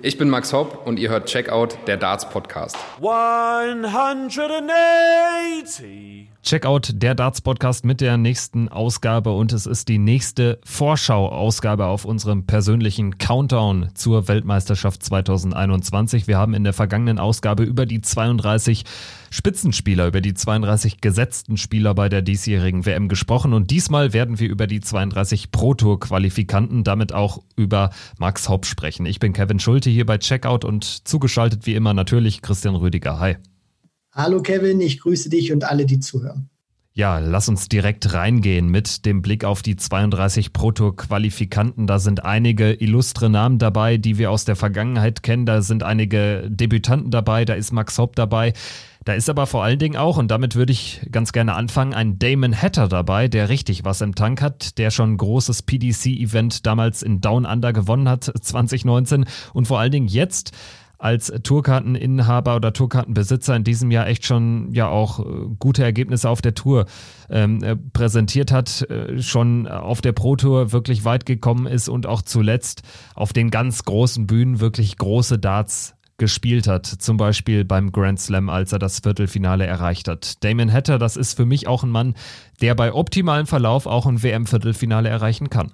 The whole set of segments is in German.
Ich bin Max Hopp und ihr hört Checkout, der Darts Podcast. 180. Checkout, der Darts Podcast mit der nächsten Ausgabe und es ist die nächste Vorschau-Ausgabe auf unserem persönlichen Countdown zur Weltmeisterschaft 2021. Wir haben in der vergangenen Ausgabe über die 32 Spitzenspieler, über die 32 gesetzten Spieler bei der diesjährigen WM gesprochen und diesmal werden wir über die 32 Pro-Tour-Qualifikanten, damit auch über Max Hopp sprechen. Ich bin Kevin Schulte hier bei Checkout und zugeschaltet wie immer natürlich Christian Rüdiger. Hi. Hallo Kevin, ich grüße dich und alle, die zuhören. Ja, lass uns direkt reingehen mit dem Blick auf die 32 Proto-Qualifikanten. Da sind einige illustre Namen dabei, die wir aus der Vergangenheit kennen. Da sind einige Debütanten dabei, da ist Max Hopp dabei. Da ist aber vor allen Dingen auch, und damit würde ich ganz gerne anfangen, ein Damon Hatter dabei, der richtig was im Tank hat, der schon ein großes PDC-Event damals in Down Under gewonnen hat 2019 und vor allen Dingen jetzt als Tourkarteninhaber oder Tourkartenbesitzer in diesem Jahr echt schon ja auch äh, gute Ergebnisse auf der Tour ähm, äh, präsentiert hat, äh, schon auf der Pro Tour wirklich weit gekommen ist und auch zuletzt auf den ganz großen Bühnen wirklich große Darts gespielt hat, zum Beispiel beim Grand Slam, als er das Viertelfinale erreicht hat. Damon Hatter, das ist für mich auch ein Mann, der bei optimalem Verlauf auch ein WM-Viertelfinale erreichen kann.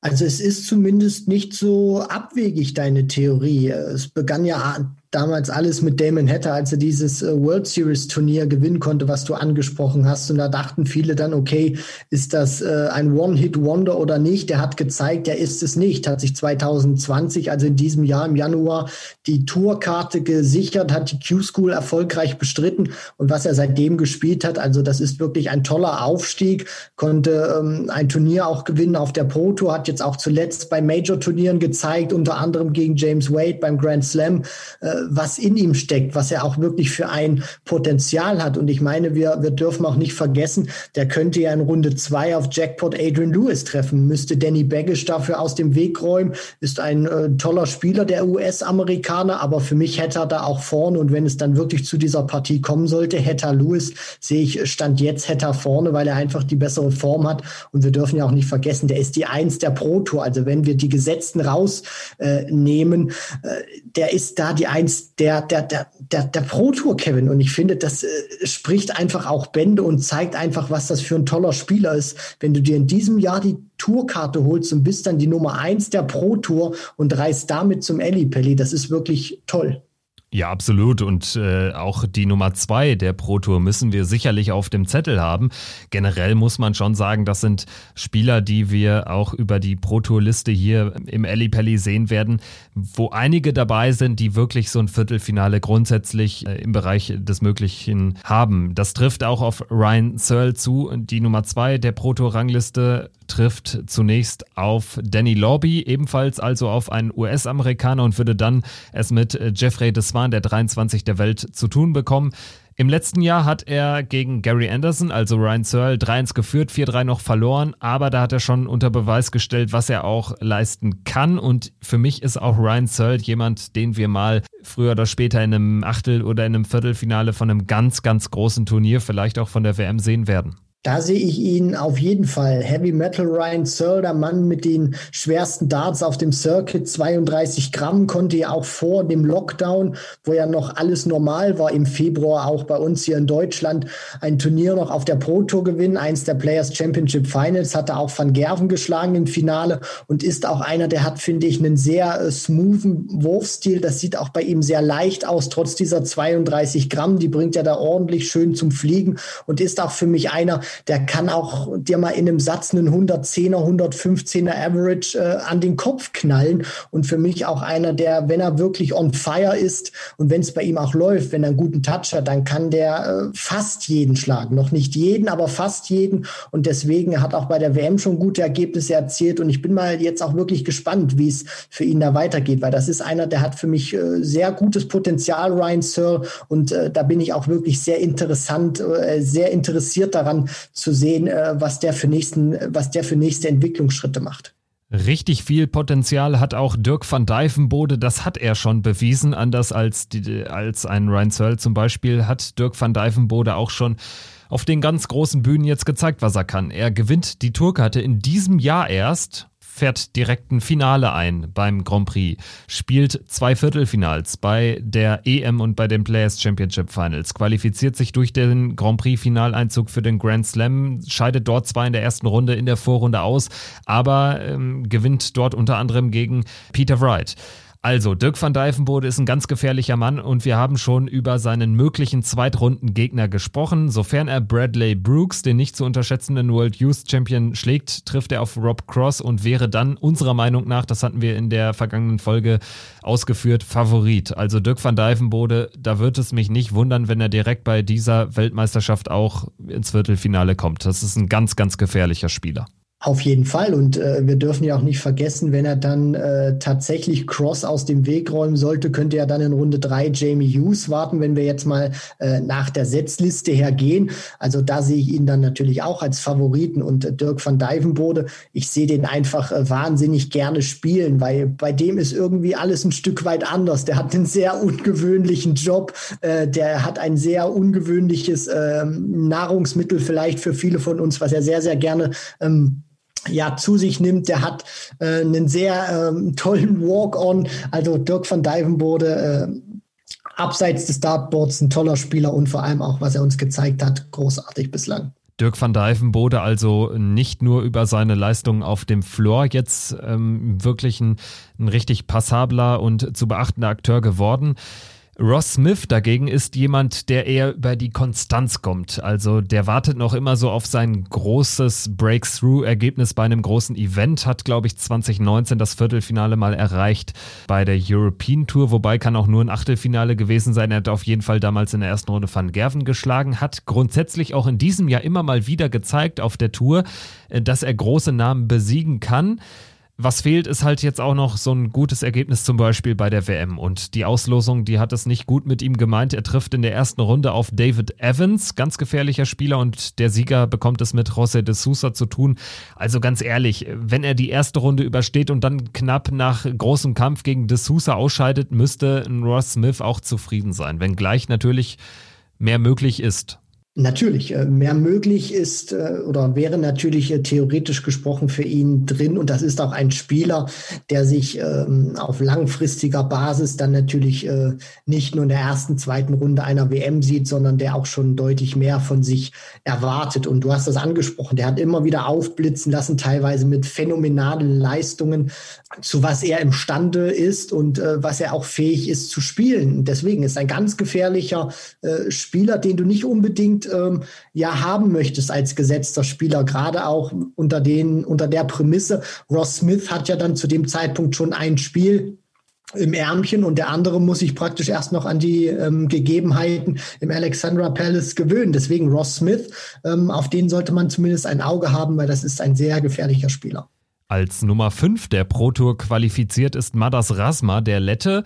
Also es ist zumindest nicht so abwegig, deine Theorie. Es begann ja damals alles mit Damon Hatter, als er dieses äh, World Series Turnier gewinnen konnte, was du angesprochen hast. Und da dachten viele dann, okay, ist das äh, ein One-Hit-Wonder oder nicht? Der hat gezeigt, er ist es nicht. Hat sich 2020, also in diesem Jahr im Januar, die Tourkarte gesichert, hat die Q-School erfolgreich bestritten. Und was er seitdem gespielt hat, also das ist wirklich ein toller Aufstieg, konnte ähm, ein Turnier auch gewinnen auf der Pro Tour, hat jetzt auch zuletzt bei Major-Turnieren gezeigt, unter anderem gegen James Wade beim Grand Slam. Äh, was in ihm steckt, was er auch wirklich für ein Potenzial hat. Und ich meine, wir, wir dürfen auch nicht vergessen, der könnte ja in Runde zwei auf Jackpot Adrian Lewis treffen, müsste Danny Baggish dafür aus dem Weg räumen, ist ein äh, toller Spieler, der US-Amerikaner, aber für mich hätte er da auch vorne und wenn es dann wirklich zu dieser Partie kommen sollte, hätte er Lewis, sehe ich, stand jetzt hätte er vorne, weil er einfach die bessere Form hat. Und wir dürfen ja auch nicht vergessen, der ist die Eins der Pro Tour, also wenn wir die Gesetzten rausnehmen, äh, äh, der ist da die Eins eins der, der, der, der, der Pro-Tour, Kevin. Und ich finde, das äh, spricht einfach auch Bände und zeigt einfach, was das für ein toller Spieler ist. Wenn du dir in diesem Jahr die Tourkarte holst und bist dann die Nummer eins der Pro-Tour und reist damit zum Ellipelli, das ist wirklich toll. Ja, absolut. Und äh, auch die Nummer zwei der Pro Tour müssen wir sicherlich auf dem Zettel haben. Generell muss man schon sagen, das sind Spieler, die wir auch über die Pro Tour Liste hier im Ellipelli sehen werden, wo einige dabei sind, die wirklich so ein Viertelfinale grundsätzlich äh, im Bereich des Möglichen haben. Das trifft auch auf Ryan Searle zu, die Nummer zwei der Pro Tour Rangliste trifft zunächst auf Danny Lobby, ebenfalls also auf einen US-Amerikaner und würde dann es mit äh, Jeffrey Deswan, der 23 der Welt, zu tun bekommen. Im letzten Jahr hat er gegen Gary Anderson, also Ryan Searle, 3-1 geführt, 4-3 noch verloren, aber da hat er schon unter Beweis gestellt, was er auch leisten kann. Und für mich ist auch Ryan Searle jemand, den wir mal früher oder später in einem Achtel- oder in einem Viertelfinale von einem ganz, ganz großen Turnier, vielleicht auch von der WM sehen werden. Da sehe ich ihn auf jeden Fall. Heavy Metal Ryan Searle, der Mann mit den schwersten Darts auf dem Circuit, 32 Gramm, konnte ja auch vor dem Lockdown, wo ja noch alles normal war, im Februar auch bei uns hier in Deutschland ein Turnier noch auf der Pro Tour gewinnen. Eins der Players Championship Finals hat er auch Van Gerven geschlagen im Finale und ist auch einer, der hat, finde ich, einen sehr äh, smoothen Wurfstil. Das sieht auch bei ihm sehr leicht aus, trotz dieser 32 Gramm. Die bringt er da ordentlich schön zum Fliegen und ist auch für mich einer, der kann auch dir mal in einem Satz einen 110er, 115er Average äh, an den Kopf knallen. Und für mich auch einer, der, wenn er wirklich on fire ist und wenn es bei ihm auch läuft, wenn er einen guten Touch hat, dann kann der äh, fast jeden schlagen. Noch nicht jeden, aber fast jeden. Und deswegen hat auch bei der WM schon gute Ergebnisse erzielt. Und ich bin mal jetzt auch wirklich gespannt, wie es für ihn da weitergeht, weil das ist einer, der hat für mich äh, sehr gutes Potenzial, Ryan Searle. Und äh, da bin ich auch wirklich sehr interessant, äh, sehr interessiert daran, zu sehen, äh, was der für nächsten, was der für nächste Entwicklungsschritte macht. Richtig viel Potenzial hat auch Dirk van Dijvenbode, das hat er schon bewiesen, anders als, die, als ein Ryan Searle zum Beispiel, hat Dirk van Dijvenbode auch schon auf den ganz großen Bühnen jetzt gezeigt, was er kann. Er gewinnt die Tourkarte in diesem Jahr erst fährt direkt ein Finale ein beim Grand Prix, spielt zwei Viertelfinals bei der EM und bei den Players Championship Finals, qualifiziert sich durch den Grand Prix Finaleinzug für den Grand Slam, scheidet dort zwar in der ersten Runde in der Vorrunde aus, aber ähm, gewinnt dort unter anderem gegen Peter Wright. Also, Dirk van Dijvenbode ist ein ganz gefährlicher Mann und wir haben schon über seinen möglichen Zweitrundengegner gesprochen. Sofern er Bradley Brooks, den nicht zu unterschätzenden World Youth Champion, schlägt, trifft er auf Rob Cross und wäre dann unserer Meinung nach, das hatten wir in der vergangenen Folge ausgeführt, Favorit. Also Dirk van Dijvenbode, da wird es mich nicht wundern, wenn er direkt bei dieser Weltmeisterschaft auch ins Viertelfinale kommt. Das ist ein ganz, ganz gefährlicher Spieler. Auf jeden Fall. Und äh, wir dürfen ja auch nicht vergessen, wenn er dann äh, tatsächlich Cross aus dem Weg räumen sollte, könnte er dann in Runde drei Jamie Hughes warten, wenn wir jetzt mal äh, nach der Setzliste hergehen. Also da sehe ich ihn dann natürlich auch als Favoriten. Und äh, Dirk van Dijvenbode, ich sehe den einfach äh, wahnsinnig gerne spielen, weil bei dem ist irgendwie alles ein Stück weit anders. Der hat einen sehr ungewöhnlichen Job. Äh, der hat ein sehr ungewöhnliches äh, Nahrungsmittel vielleicht für viele von uns, was er sehr, sehr gerne ähm, ja, zu sich nimmt. Der hat äh, einen sehr ähm, tollen Walk-on. Also Dirk van Dijvenbode, äh, abseits des Dartboards ein toller Spieler und vor allem auch, was er uns gezeigt hat, großartig bislang. Dirk van Dijvenbode also nicht nur über seine Leistungen auf dem Floor jetzt ähm, wirklich ein, ein richtig passabler und zu beachtender Akteur geworden. Ross Smith dagegen ist jemand, der eher über die Konstanz kommt. Also der wartet noch immer so auf sein großes Breakthrough-Ergebnis bei einem großen Event, hat, glaube ich, 2019 das Viertelfinale mal erreicht bei der European Tour, wobei kann auch nur ein Achtelfinale gewesen sein. Er hat auf jeden Fall damals in der ersten Runde Van Gerven geschlagen, hat grundsätzlich auch in diesem Jahr immer mal wieder gezeigt auf der Tour, äh, dass er große Namen besiegen kann. Was fehlt, ist halt jetzt auch noch so ein gutes Ergebnis zum Beispiel bei der WM. Und die Auslosung, die hat es nicht gut mit ihm gemeint. Er trifft in der ersten Runde auf David Evans, ganz gefährlicher Spieler, und der Sieger bekommt es mit José de Sousa zu tun. Also ganz ehrlich, wenn er die erste Runde übersteht und dann knapp nach großem Kampf gegen de Sousa ausscheidet, müsste Ross Smith auch zufrieden sein, wenngleich natürlich mehr möglich ist. Natürlich, äh, mehr möglich ist äh, oder wäre natürlich äh, theoretisch gesprochen für ihn drin. Und das ist auch ein Spieler, der sich ähm, auf langfristiger Basis dann natürlich nicht nur in der ersten, zweiten Runde einer WM sieht, sondern der auch schon deutlich mehr von sich erwartet. Und du hast das angesprochen, der hat immer wieder aufblitzen lassen, teilweise mit phänomenalen Leistungen, zu was er imstande ist und was er auch fähig ist zu spielen. Deswegen ist ein ganz gefährlicher Spieler, den du nicht unbedingt ähm, ja haben möchtest als gesetzter Spieler, gerade auch unter den, unter der Prämisse. Ross Smith hat ja dann zu dem Zeitpunkt schon ein Spiel im Ärmchen und der andere muss sich praktisch erst noch an die ähm, Gegebenheiten im Alexandra Palace gewöhnen. Deswegen Ross Smith, ähm, auf den sollte man zumindest ein Auge haben, weil das ist ein sehr gefährlicher Spieler. Als Nummer 5 der Pro Tour qualifiziert ist Madas Rasma, der Lette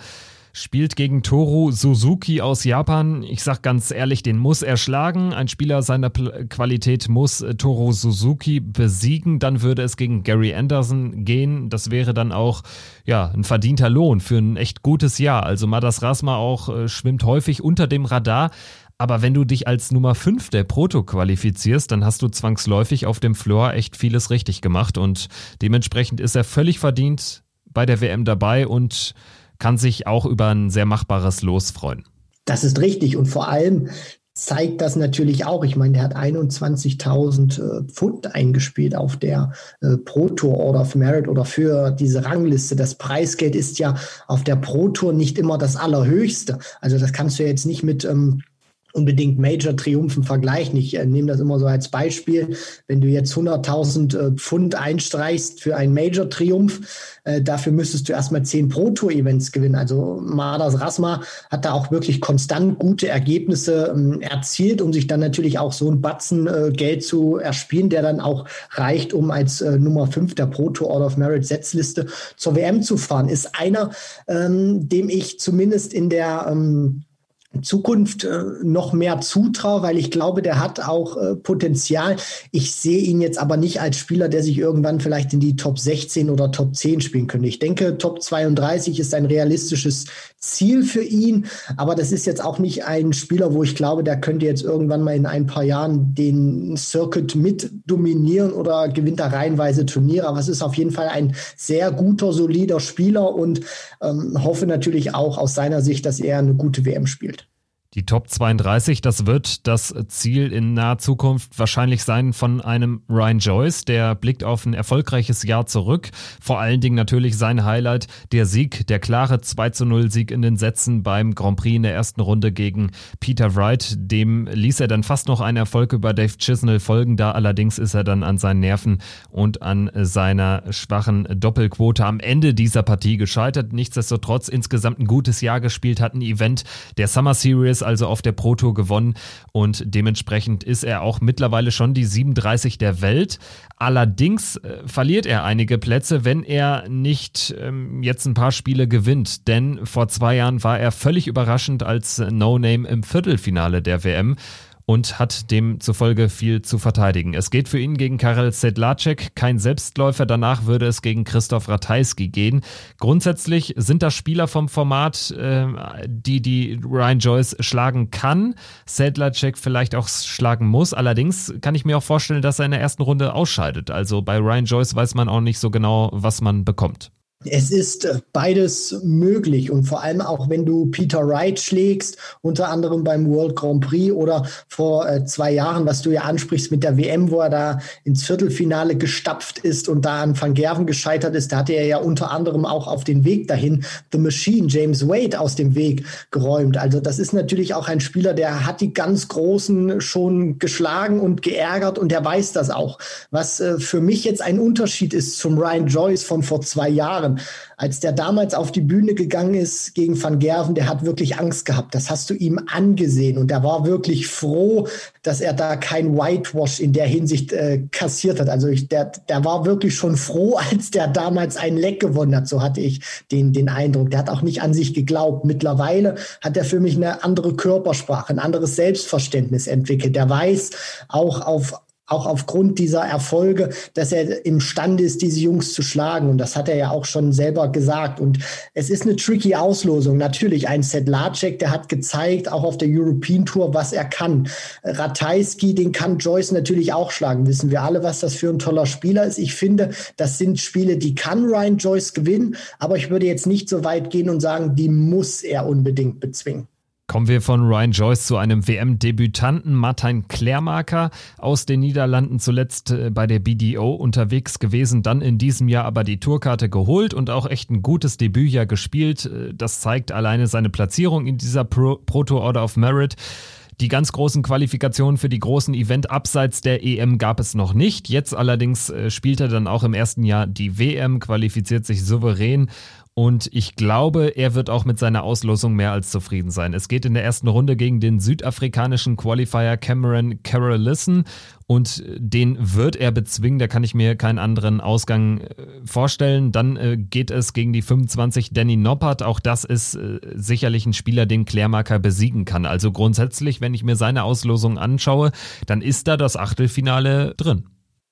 spielt gegen Toru Suzuki aus Japan. Ich sag ganz ehrlich, den muss er schlagen. Ein Spieler seiner Qualität muss äh, Toru Suzuki besiegen. Dann würde es gegen Gary Anderson gehen. Das wäre dann auch ja, ein verdienter Lohn für ein echt gutes Jahr. Also Madas Rasma auch äh, schwimmt häufig unter dem Radar. Aber wenn du dich als Nummer 5 der Proto qualifizierst, dann hast du zwangsläufig auf dem Floor echt vieles richtig gemacht und dementsprechend ist er völlig verdient bei der WM dabei und kann sich auch über ein sehr machbares Los freuen. Das ist richtig und vor allem zeigt das natürlich auch. Ich meine, der hat 21.000 äh, Pfund eingespielt auf der äh, Pro Tour Order of Merit oder für diese Rangliste. Das Preisgeld ist ja auf der Pro Tour nicht immer das allerhöchste. Also das kannst du jetzt nicht mit ähm, unbedingt Major-Triumphen vergleichen. Ich äh, nehme das immer so als Beispiel. Wenn du jetzt 100.000 äh, Pfund einstreichst für einen Major-Triumph, äh, dafür müsstest du erstmal 10 Pro-Tour-Events gewinnen. Also Mardas Rasma hat da auch wirklich konstant gute Ergebnisse ähm, erzielt, um sich dann natürlich auch so ein Batzen äh, Geld zu erspielen, der dann auch reicht, um als äh, Nummer 5 der Pro-Tour Order of Merit Setzliste zur WM zu fahren. Ist einer, ähm, dem ich zumindest in der ähm, Zukunft äh, noch mehr zutraue, weil ich glaube, der hat auch äh, Potenzial. Ich sehe ihn jetzt aber nicht als Spieler, der sich irgendwann vielleicht in die Top 16 oder Top 10 spielen könnte. Ich denke, Top 32 ist ein realistisches Ziel für ihn, aber das ist jetzt auch nicht ein Spieler, wo ich glaube, der könnte jetzt irgendwann mal in ein paar Jahren den Circuit mit dominieren oder gewinnt da reihenweise Turniere. Aber es ist auf jeden Fall ein sehr guter, solider Spieler und ähm, hoffe natürlich auch aus seiner Sicht, dass er eine gute WM spielt. Die Top 32, das wird das Ziel in naher Zukunft wahrscheinlich sein von einem Ryan Joyce. Der blickt auf ein erfolgreiches Jahr zurück. Vor allen Dingen natürlich sein Highlight, der Sieg, der klare 2 zu 0 Sieg in den Sätzen beim Grand Prix in der ersten Runde gegen Peter Wright. Dem ließ er dann fast noch einen Erfolg über Dave Chisnell folgen. Da allerdings ist er dann an seinen Nerven und an seiner schwachen Doppelquote am Ende dieser Partie gescheitert. Nichtsdestotrotz insgesamt ein gutes Jahr gespielt, hat ein Event der Summer Series also auf der Pro Tour gewonnen und dementsprechend ist er auch mittlerweile schon die 37 der Welt. Allerdings äh, verliert er einige Plätze, wenn er nicht ähm, jetzt ein paar Spiele gewinnt, denn vor zwei Jahren war er völlig überraschend als No-Name im Viertelfinale der WM und hat demzufolge viel zu verteidigen. Es geht für ihn gegen Karel Sedlacek, kein Selbstläufer. Danach würde es gegen Christoph Ratajski gehen. Grundsätzlich sind das Spieler vom Format, äh, die die Ryan Joyce schlagen kann. Sedlacek vielleicht auch schlagen muss. Allerdings kann ich mir auch vorstellen, dass er in der ersten Runde ausscheidet. Also bei Ryan Joyce weiß man auch nicht so genau, was man bekommt. Es ist äh, beides möglich und vor allem auch wenn du Peter Wright schlägst, unter anderem beim World Grand Prix oder vor äh, zwei Jahren, was du ja ansprichst mit der WM, wo er da ins Viertelfinale gestapft ist und da an Van Gerven gescheitert ist, da hatte er ja unter anderem auch auf den Weg dahin The Machine, James Wade, aus dem Weg geräumt. Also das ist natürlich auch ein Spieler, der hat die ganz Großen schon geschlagen und geärgert und der weiß das auch. Was äh, für mich jetzt ein Unterschied ist zum Ryan Joyce von vor zwei Jahren Jahren. Als der damals auf die Bühne gegangen ist gegen Van Gerven, der hat wirklich Angst gehabt. Das hast du ihm angesehen und er war wirklich froh, dass er da kein Whitewash in der Hinsicht äh, kassiert hat. Also ich, der, der war wirklich schon froh, als der damals ein Leck gewonnen hat. So hatte ich den, den Eindruck. Der hat auch nicht an sich geglaubt. Mittlerweile hat er für mich eine andere Körpersprache, ein anderes Selbstverständnis entwickelt. Der weiß auch auf auch aufgrund dieser Erfolge, dass er imstande ist, diese Jungs zu schlagen. Und das hat er ja auch schon selber gesagt. Und es ist eine tricky Auslosung. Natürlich, ein Sedlacek, der hat gezeigt, auch auf der European Tour, was er kann. Ratajski, den kann Joyce natürlich auch schlagen. Wissen wir alle, was das für ein toller Spieler ist. Ich finde, das sind Spiele, die kann Ryan Joyce gewinnen. Aber ich würde jetzt nicht so weit gehen und sagen, die muss er unbedingt bezwingen. Kommen wir von Ryan Joyce zu einem WM-Debütanten Martin Klärmarker aus den Niederlanden, zuletzt äh, bei der BDO unterwegs gewesen, dann in diesem Jahr aber die Tourkarte geholt und auch echt ein gutes Debütjahr gespielt. Äh, das zeigt alleine seine Platzierung in dieser Pro, Pro Tour Order of Merit. Die ganz großen Qualifikationen für die großen Event abseits der EM gab es noch nicht. Jetzt allerdings äh, spielt er dann auch im ersten Jahr die WM, qualifiziert sich souverän und ich glaube, er wird auch mit seiner Auslosung mehr als zufrieden sein. Es geht in der ersten Runde gegen den südafrikanischen Qualifier Cameron Carolissen und den wird er bezwingen. Da kann ich mir keinen anderen Ausgang äh, vorstellen. Dann äh, geht es gegen die 25 Danny Noppert. Auch das ist äh, sicherlich ein Spieler, den Klärmarker besiegen kann. Also grundsätzlich, wenn ich mir seine Auslosung anschaue, dann ist da das Achtelfinale drin.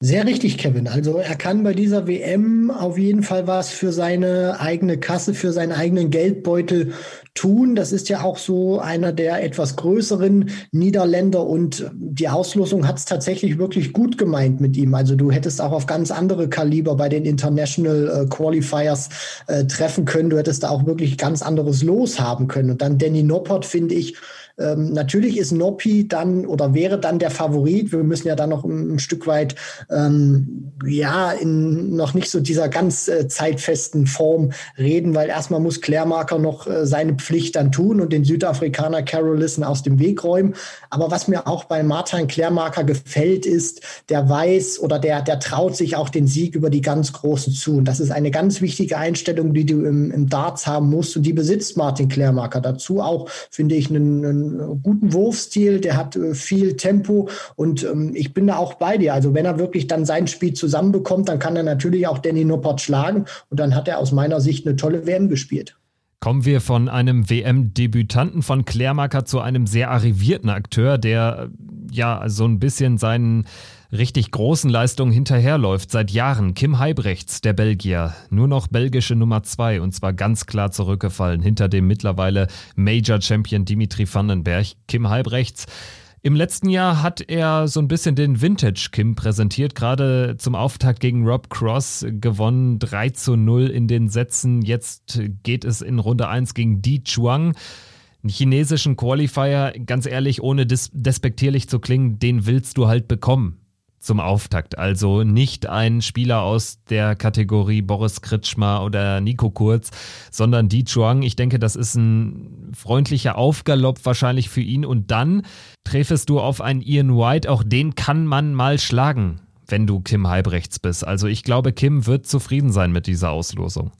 Sehr richtig, Kevin. Also er kann bei dieser WM auf jeden Fall was für seine eigene Kasse, für seinen eigenen Geldbeutel tun. Das ist ja auch so einer der etwas größeren Niederländer und die Auslosung hat es tatsächlich wirklich gut gemeint mit ihm. Also du hättest auch auf ganz andere Kaliber bei den International äh, Qualifiers äh, treffen können. Du hättest da auch wirklich ganz anderes Los haben können. Und dann Danny Noppert finde ich ähm, natürlich ist Noppi dann oder wäre dann der Favorit. Wir müssen ja dann noch ein, ein Stück weit, ähm, ja, in noch nicht so dieser ganz äh, zeitfesten Form reden, weil erstmal muss Klärmarker noch äh, seine Pflicht dann tun und den Südafrikaner Carolissen aus dem Weg räumen. Aber was mir auch bei Martin Klärmarker gefällt, ist, der weiß oder der, der traut sich auch den Sieg über die ganz Großen zu. Und das ist eine ganz wichtige Einstellung, die du im, im Darts haben musst. Und die besitzt Martin Klärmarker. Dazu auch, finde ich, einen, einen guten Wurfstil, der hat äh, viel Tempo und ähm, ich bin da auch bei dir. Also wenn er wirklich dann sein Spiel zusammenbekommt, dann kann er natürlich auch Danny Noppert schlagen und dann hat er aus meiner Sicht eine tolle WM gespielt. Kommen wir von einem WM-Debütanten von Klärmarker zu einem sehr arrivierten Akteur, der ja so ein bisschen seinen richtig großen Leistungen hinterherläuft seit Jahren. Kim Heibrechts, der Belgier, nur noch belgische Nummer zwei und zwar ganz klar zurückgefallen hinter dem mittlerweile Major Champion Dimitri Vandenberg. Kim Heibrechts im letzten Jahr hat er so ein bisschen den Vintage Kim präsentiert, gerade zum Auftakt gegen Rob Cross gewonnen, 3 zu 0 in den Sätzen. Jetzt geht es in Runde 1 gegen Di Chuang. Einen chinesischen Qualifier, ganz ehrlich, ohne des despektierlich zu klingen, den willst du halt bekommen zum Auftakt. Also nicht ein Spieler aus der Kategorie Boris Kritschmer oder Nico Kurz, sondern Di Chuang. Ich denke, das ist ein freundlicher Aufgalopp wahrscheinlich für ihn. Und dann treffest du auf einen Ian White. Auch den kann man mal schlagen, wenn du Kim Halbrechts bist. Also ich glaube, Kim wird zufrieden sein mit dieser Auslosung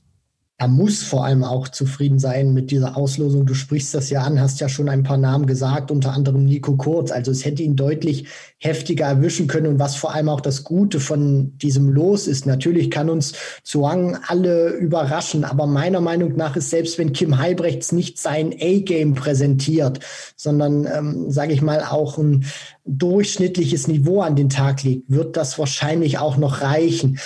er muss vor allem auch zufrieden sein mit dieser Auslosung. Du sprichst das ja an, hast ja schon ein paar Namen gesagt, unter anderem Nico Kurz. Also es hätte ihn deutlich heftiger erwischen können. Und was vor allem auch das Gute von diesem Los ist, natürlich kann uns Zhuang alle überraschen, aber meiner Meinung nach ist selbst wenn Kim Heibrechts nicht sein A-Game präsentiert, sondern, ähm, sage ich mal, auch ein durchschnittliches Niveau an den Tag legt, wird das wahrscheinlich auch noch reichen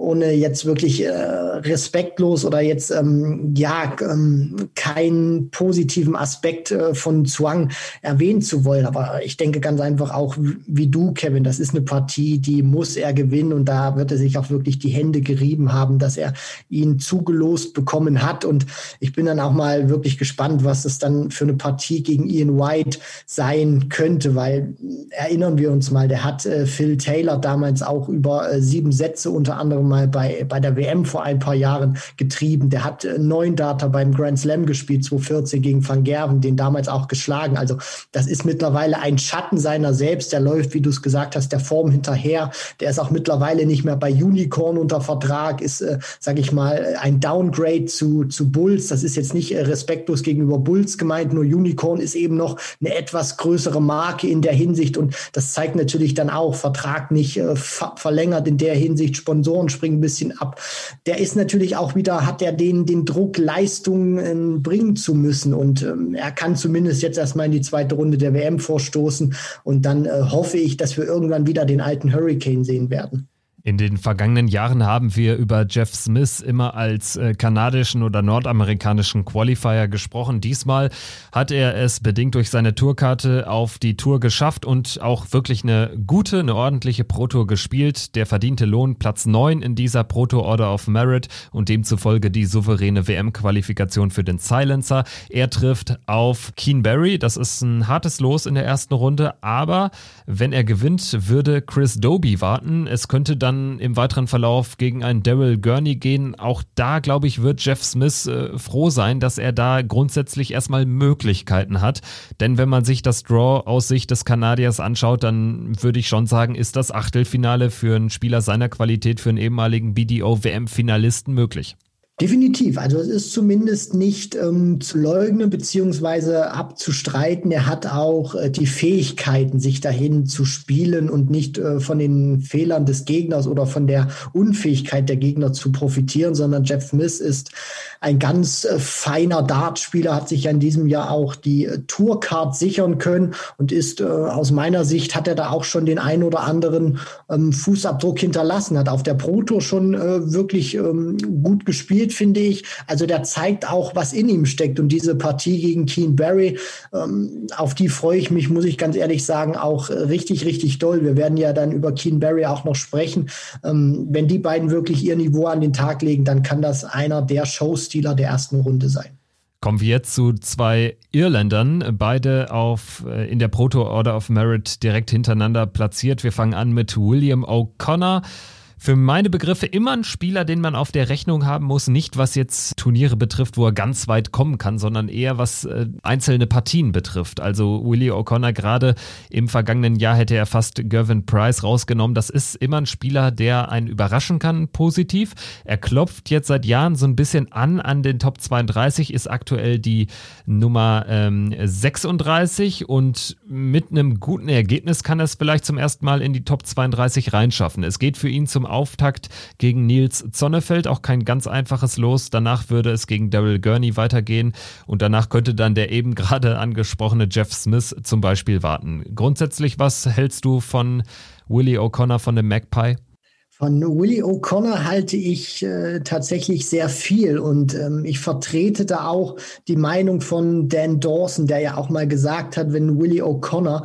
ohne jetzt wirklich äh, respektlos oder jetzt ähm, ja ähm, keinen positiven Aspekt äh, von Zwang erwähnen zu wollen. Aber ich denke ganz einfach auch wie du, Kevin, das ist eine Partie, die muss er gewinnen und da wird er sich auch wirklich die Hände gerieben haben, dass er ihn zugelost bekommen hat. Und ich bin dann auch mal wirklich gespannt, was es dann für eine Partie gegen Ian White sein könnte, weil erinnern wir uns mal, der hat äh, Phil Taylor damals auch über äh, sieben Sätze unter anderem mal bei, bei der WM vor ein paar Jahren getrieben. Der hat äh, neun Data beim Grand Slam gespielt, 2014 gegen Van Gerven, den damals auch geschlagen. Also das ist mittlerweile ein Schatten seiner selbst. Der läuft, wie du es gesagt hast, der Form hinterher. Der ist auch mittlerweile nicht mehr bei Unicorn unter Vertrag, ist, äh, sage ich mal, ein Downgrade zu, zu Bulls. Das ist jetzt nicht äh, respektlos gegenüber Bulls gemeint, nur Unicorn ist eben noch eine etwas größere Marke in der Hinsicht und das zeigt natürlich dann auch, Vertrag nicht äh, ver verlängert in der Hinsicht, Sponsoren springen ein bisschen ab. Der ist natürlich auch wieder, hat er den, den Druck, Leistungen äh, bringen zu müssen. Und ähm, er kann zumindest jetzt erstmal in die zweite Runde der WM vorstoßen. Und dann äh, hoffe ich, dass wir irgendwann wieder den alten Hurricane sehen werden. In den vergangenen Jahren haben wir über Jeff Smith immer als äh, kanadischen oder nordamerikanischen Qualifier gesprochen. Diesmal hat er es bedingt durch seine Tourkarte auf die Tour geschafft und auch wirklich eine gute, eine ordentliche Pro Tour gespielt. Der verdiente Lohn Platz 9 in dieser Pro Tour Order of Merit und demzufolge die souveräne WM-Qualifikation für den Silencer. Er trifft auf Keen Barry. Das ist ein hartes Los in der ersten Runde, aber wenn er gewinnt, würde Chris Doby warten. Es könnte dann dann im weiteren Verlauf gegen einen Daryl Gurney gehen. Auch da, glaube ich, wird Jeff Smith äh, froh sein, dass er da grundsätzlich erstmal Möglichkeiten hat. Denn wenn man sich das Draw aus Sicht des Kanadiers anschaut, dann würde ich schon sagen, ist das Achtelfinale für einen Spieler seiner Qualität, für einen ehemaligen BDO-WM-Finalisten möglich. Definitiv. Also es ist zumindest nicht ähm, zu leugnen beziehungsweise abzustreiten. Er hat auch äh, die Fähigkeiten, sich dahin zu spielen und nicht äh, von den Fehlern des Gegners oder von der Unfähigkeit der Gegner zu profitieren, sondern Jeff Smith ist ein ganz äh, feiner Dartspieler, hat sich ja in diesem Jahr auch die äh, Tourcard sichern können und ist äh, aus meiner Sicht hat er da auch schon den ein oder anderen ähm, Fußabdruck hinterlassen, hat auf der Pro Tour schon äh, wirklich ähm, gut gespielt Spirit, finde ich. Also der zeigt auch, was in ihm steckt. Und diese Partie gegen Keen Barry, ähm, auf die freue ich mich, muss ich ganz ehrlich sagen, auch richtig, richtig doll. Wir werden ja dann über Keen Barry auch noch sprechen. Ähm, wenn die beiden wirklich ihr Niveau an den Tag legen, dann kann das einer der Showstealer der ersten Runde sein. Kommen wir jetzt zu zwei Irländern, beide auf, äh, in der Proto Order of Merit direkt hintereinander platziert. Wir fangen an mit William O'Connor für meine Begriffe immer ein Spieler, den man auf der Rechnung haben muss, nicht was jetzt Turniere betrifft, wo er ganz weit kommen kann, sondern eher was äh, einzelne Partien betrifft. Also Willie O'Connor gerade im vergangenen Jahr hätte er fast Gervin Price rausgenommen. Das ist immer ein Spieler, der einen überraschen kann, positiv. Er klopft jetzt seit Jahren so ein bisschen an an den Top 32, ist aktuell die Nummer ähm, 36 und mit einem guten Ergebnis kann er es vielleicht zum ersten Mal in die Top 32 reinschaffen. Es geht für ihn zum Auftakt gegen Nils Zonnefeld, auch kein ganz einfaches Los. Danach würde es gegen Daryl Gurney weitergehen und danach könnte dann der eben gerade angesprochene Jeff Smith zum Beispiel warten. Grundsätzlich, was hältst du von Willie O'Connor von dem Magpie? Von Willie O'Connor halte ich äh, tatsächlich sehr viel und ähm, ich vertrete da auch die Meinung von Dan Dawson, der ja auch mal gesagt hat, wenn Willie O'Connor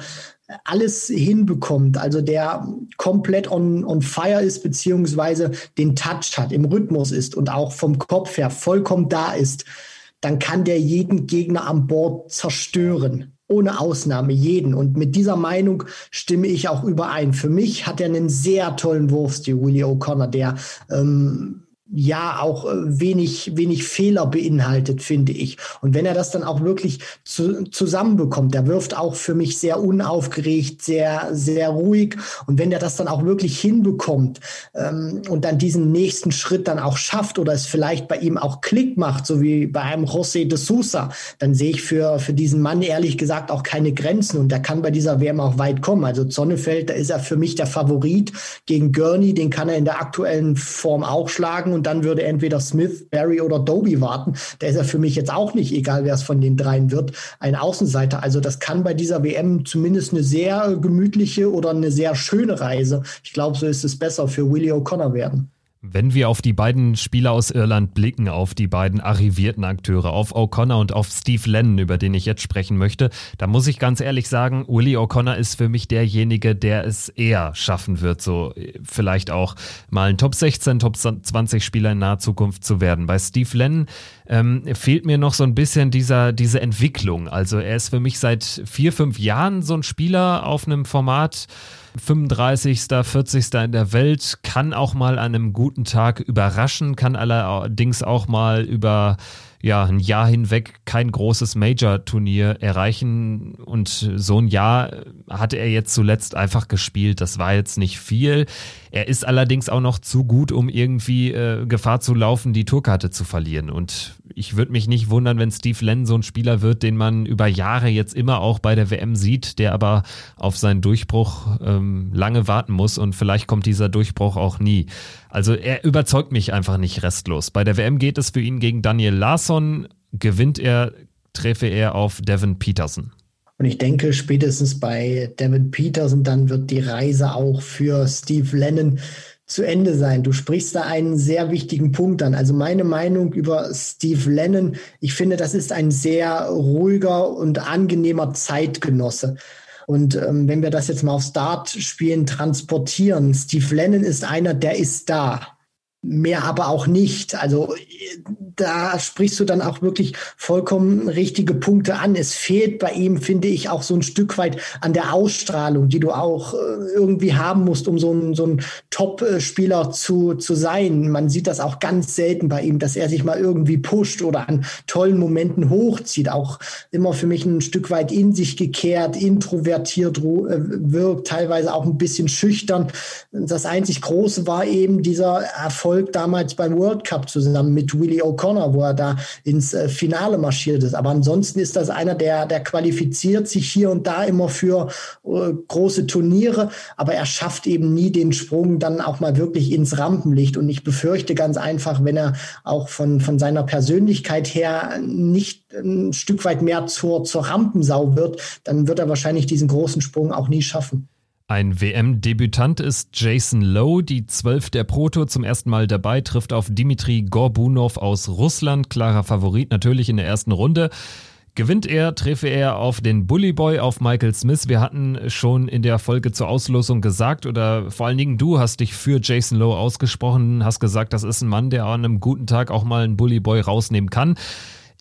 alles hinbekommt, also der komplett on, on fire ist, beziehungsweise den Touch hat, im Rhythmus ist und auch vom Kopf her vollkommen da ist, dann kann der jeden Gegner an Bord zerstören ohne Ausnahme jeden. Und mit dieser Meinung stimme ich auch überein. Für mich hat er einen sehr tollen Wurfstil, Willie O'Connor, der ähm, ja auch äh, wenig, wenig Fehler beinhaltet, finde ich. Und wenn er das dann auch wirklich zu, zusammenbekommt, der wirft auch für mich sehr unaufgeregt, sehr, sehr ruhig. Und wenn er das dann auch wirklich hinbekommt ähm, und dann diesen nächsten Schritt dann auch schafft oder es vielleicht bei ihm auch Klick macht, so wie bei einem José de Sousa, dann sehe ich für, für diesen Mann ehrlich gesagt auch keine Grenzen und der kann bei dieser WM auch weit kommen. Also Zonnefeld, da ist er für mich der Favorit gegen Gurney, den kann er in der aktuellen Form auch schlagen und dann würde entweder Smith, Barry oder Doby warten. Der ist ja für mich jetzt auch nicht, egal wer es von den dreien wird, ein Außenseiter. Also das kann bei dieser WM zumindest eine sehr gemütliche oder eine sehr schöne Reise. Ich glaube, so ist es besser für Willie O'Connor werden. Wenn wir auf die beiden Spieler aus Irland blicken, auf die beiden arrivierten Akteure, auf O'Connor und auf Steve Lennon, über den ich jetzt sprechen möchte, da muss ich ganz ehrlich sagen, Willie O'Connor ist für mich derjenige, der es eher schaffen wird, so vielleicht auch mal ein Top 16, Top 20 Spieler in naher Zukunft zu werden. Bei Steve Lennon ähm, fehlt mir noch so ein bisschen dieser, diese Entwicklung. Also er ist für mich seit vier, fünf Jahren so ein Spieler auf einem Format, 35., 40. in der Welt, kann auch mal an einem guten Tag überraschen, kann allerdings auch mal über ja, ein Jahr hinweg kein großes Major-Turnier erreichen und so ein Jahr hatte er jetzt zuletzt einfach gespielt. Das war jetzt nicht viel. Er ist allerdings auch noch zu gut, um irgendwie äh, Gefahr zu laufen, die Tourkarte zu verlieren. Und ich würde mich nicht wundern, wenn Steve Lenn so ein Spieler wird, den man über Jahre jetzt immer auch bei der WM sieht, der aber auf seinen Durchbruch ähm, lange warten muss und vielleicht kommt dieser Durchbruch auch nie. Also er überzeugt mich einfach nicht restlos. Bei der WM geht es für ihn gegen Daniel Larsson. Gewinnt er, treffe er auf Devin Peterson. Und ich denke, spätestens bei Devin Peterson, dann wird die Reise auch für Steve Lennon zu Ende sein. Du sprichst da einen sehr wichtigen Punkt an. Also meine Meinung über Steve Lennon, ich finde, das ist ein sehr ruhiger und angenehmer Zeitgenosse. Und ähm, wenn wir das jetzt mal aufs Dart-Spielen transportieren, Steve Lennon ist einer, der ist da mehr aber auch nicht. Also da sprichst du dann auch wirklich vollkommen richtige Punkte an. Es fehlt bei ihm, finde ich, auch so ein Stück weit an der Ausstrahlung, die du auch äh, irgendwie haben musst, um so ein, so ein Top-Spieler zu, zu sein. Man sieht das auch ganz selten bei ihm, dass er sich mal irgendwie pusht oder an tollen Momenten hochzieht. Auch immer für mich ein Stück weit in sich gekehrt, introvertiert äh, wirkt, teilweise auch ein bisschen schüchtern. Das einzig Große war eben dieser Erfolg Erfolg damals beim World Cup zusammen mit Willie O'Connor, wo er da ins äh, Finale marschiert ist. Aber ansonsten ist das einer, der, der qualifiziert sich hier und da immer für äh, große Turniere, aber er schafft eben nie den Sprung dann auch mal wirklich ins Rampenlicht. Und ich befürchte ganz einfach, wenn er auch von, von seiner Persönlichkeit her nicht ein Stück weit mehr zur, zur Rampensau wird, dann wird er wahrscheinlich diesen großen Sprung auch nie schaffen. Ein WM-Debütant ist Jason Lowe, die Zwölf der Proto zum ersten Mal dabei, trifft auf Dimitri Gorbunov aus Russland, klarer Favorit natürlich in der ersten Runde. Gewinnt er, treffe er auf den Bully Boy, auf Michael Smith. Wir hatten schon in der Folge zur Auslosung gesagt, oder vor allen Dingen du hast dich für Jason Lowe ausgesprochen, hast gesagt, das ist ein Mann, der an einem guten Tag auch mal einen Bully Boy rausnehmen kann.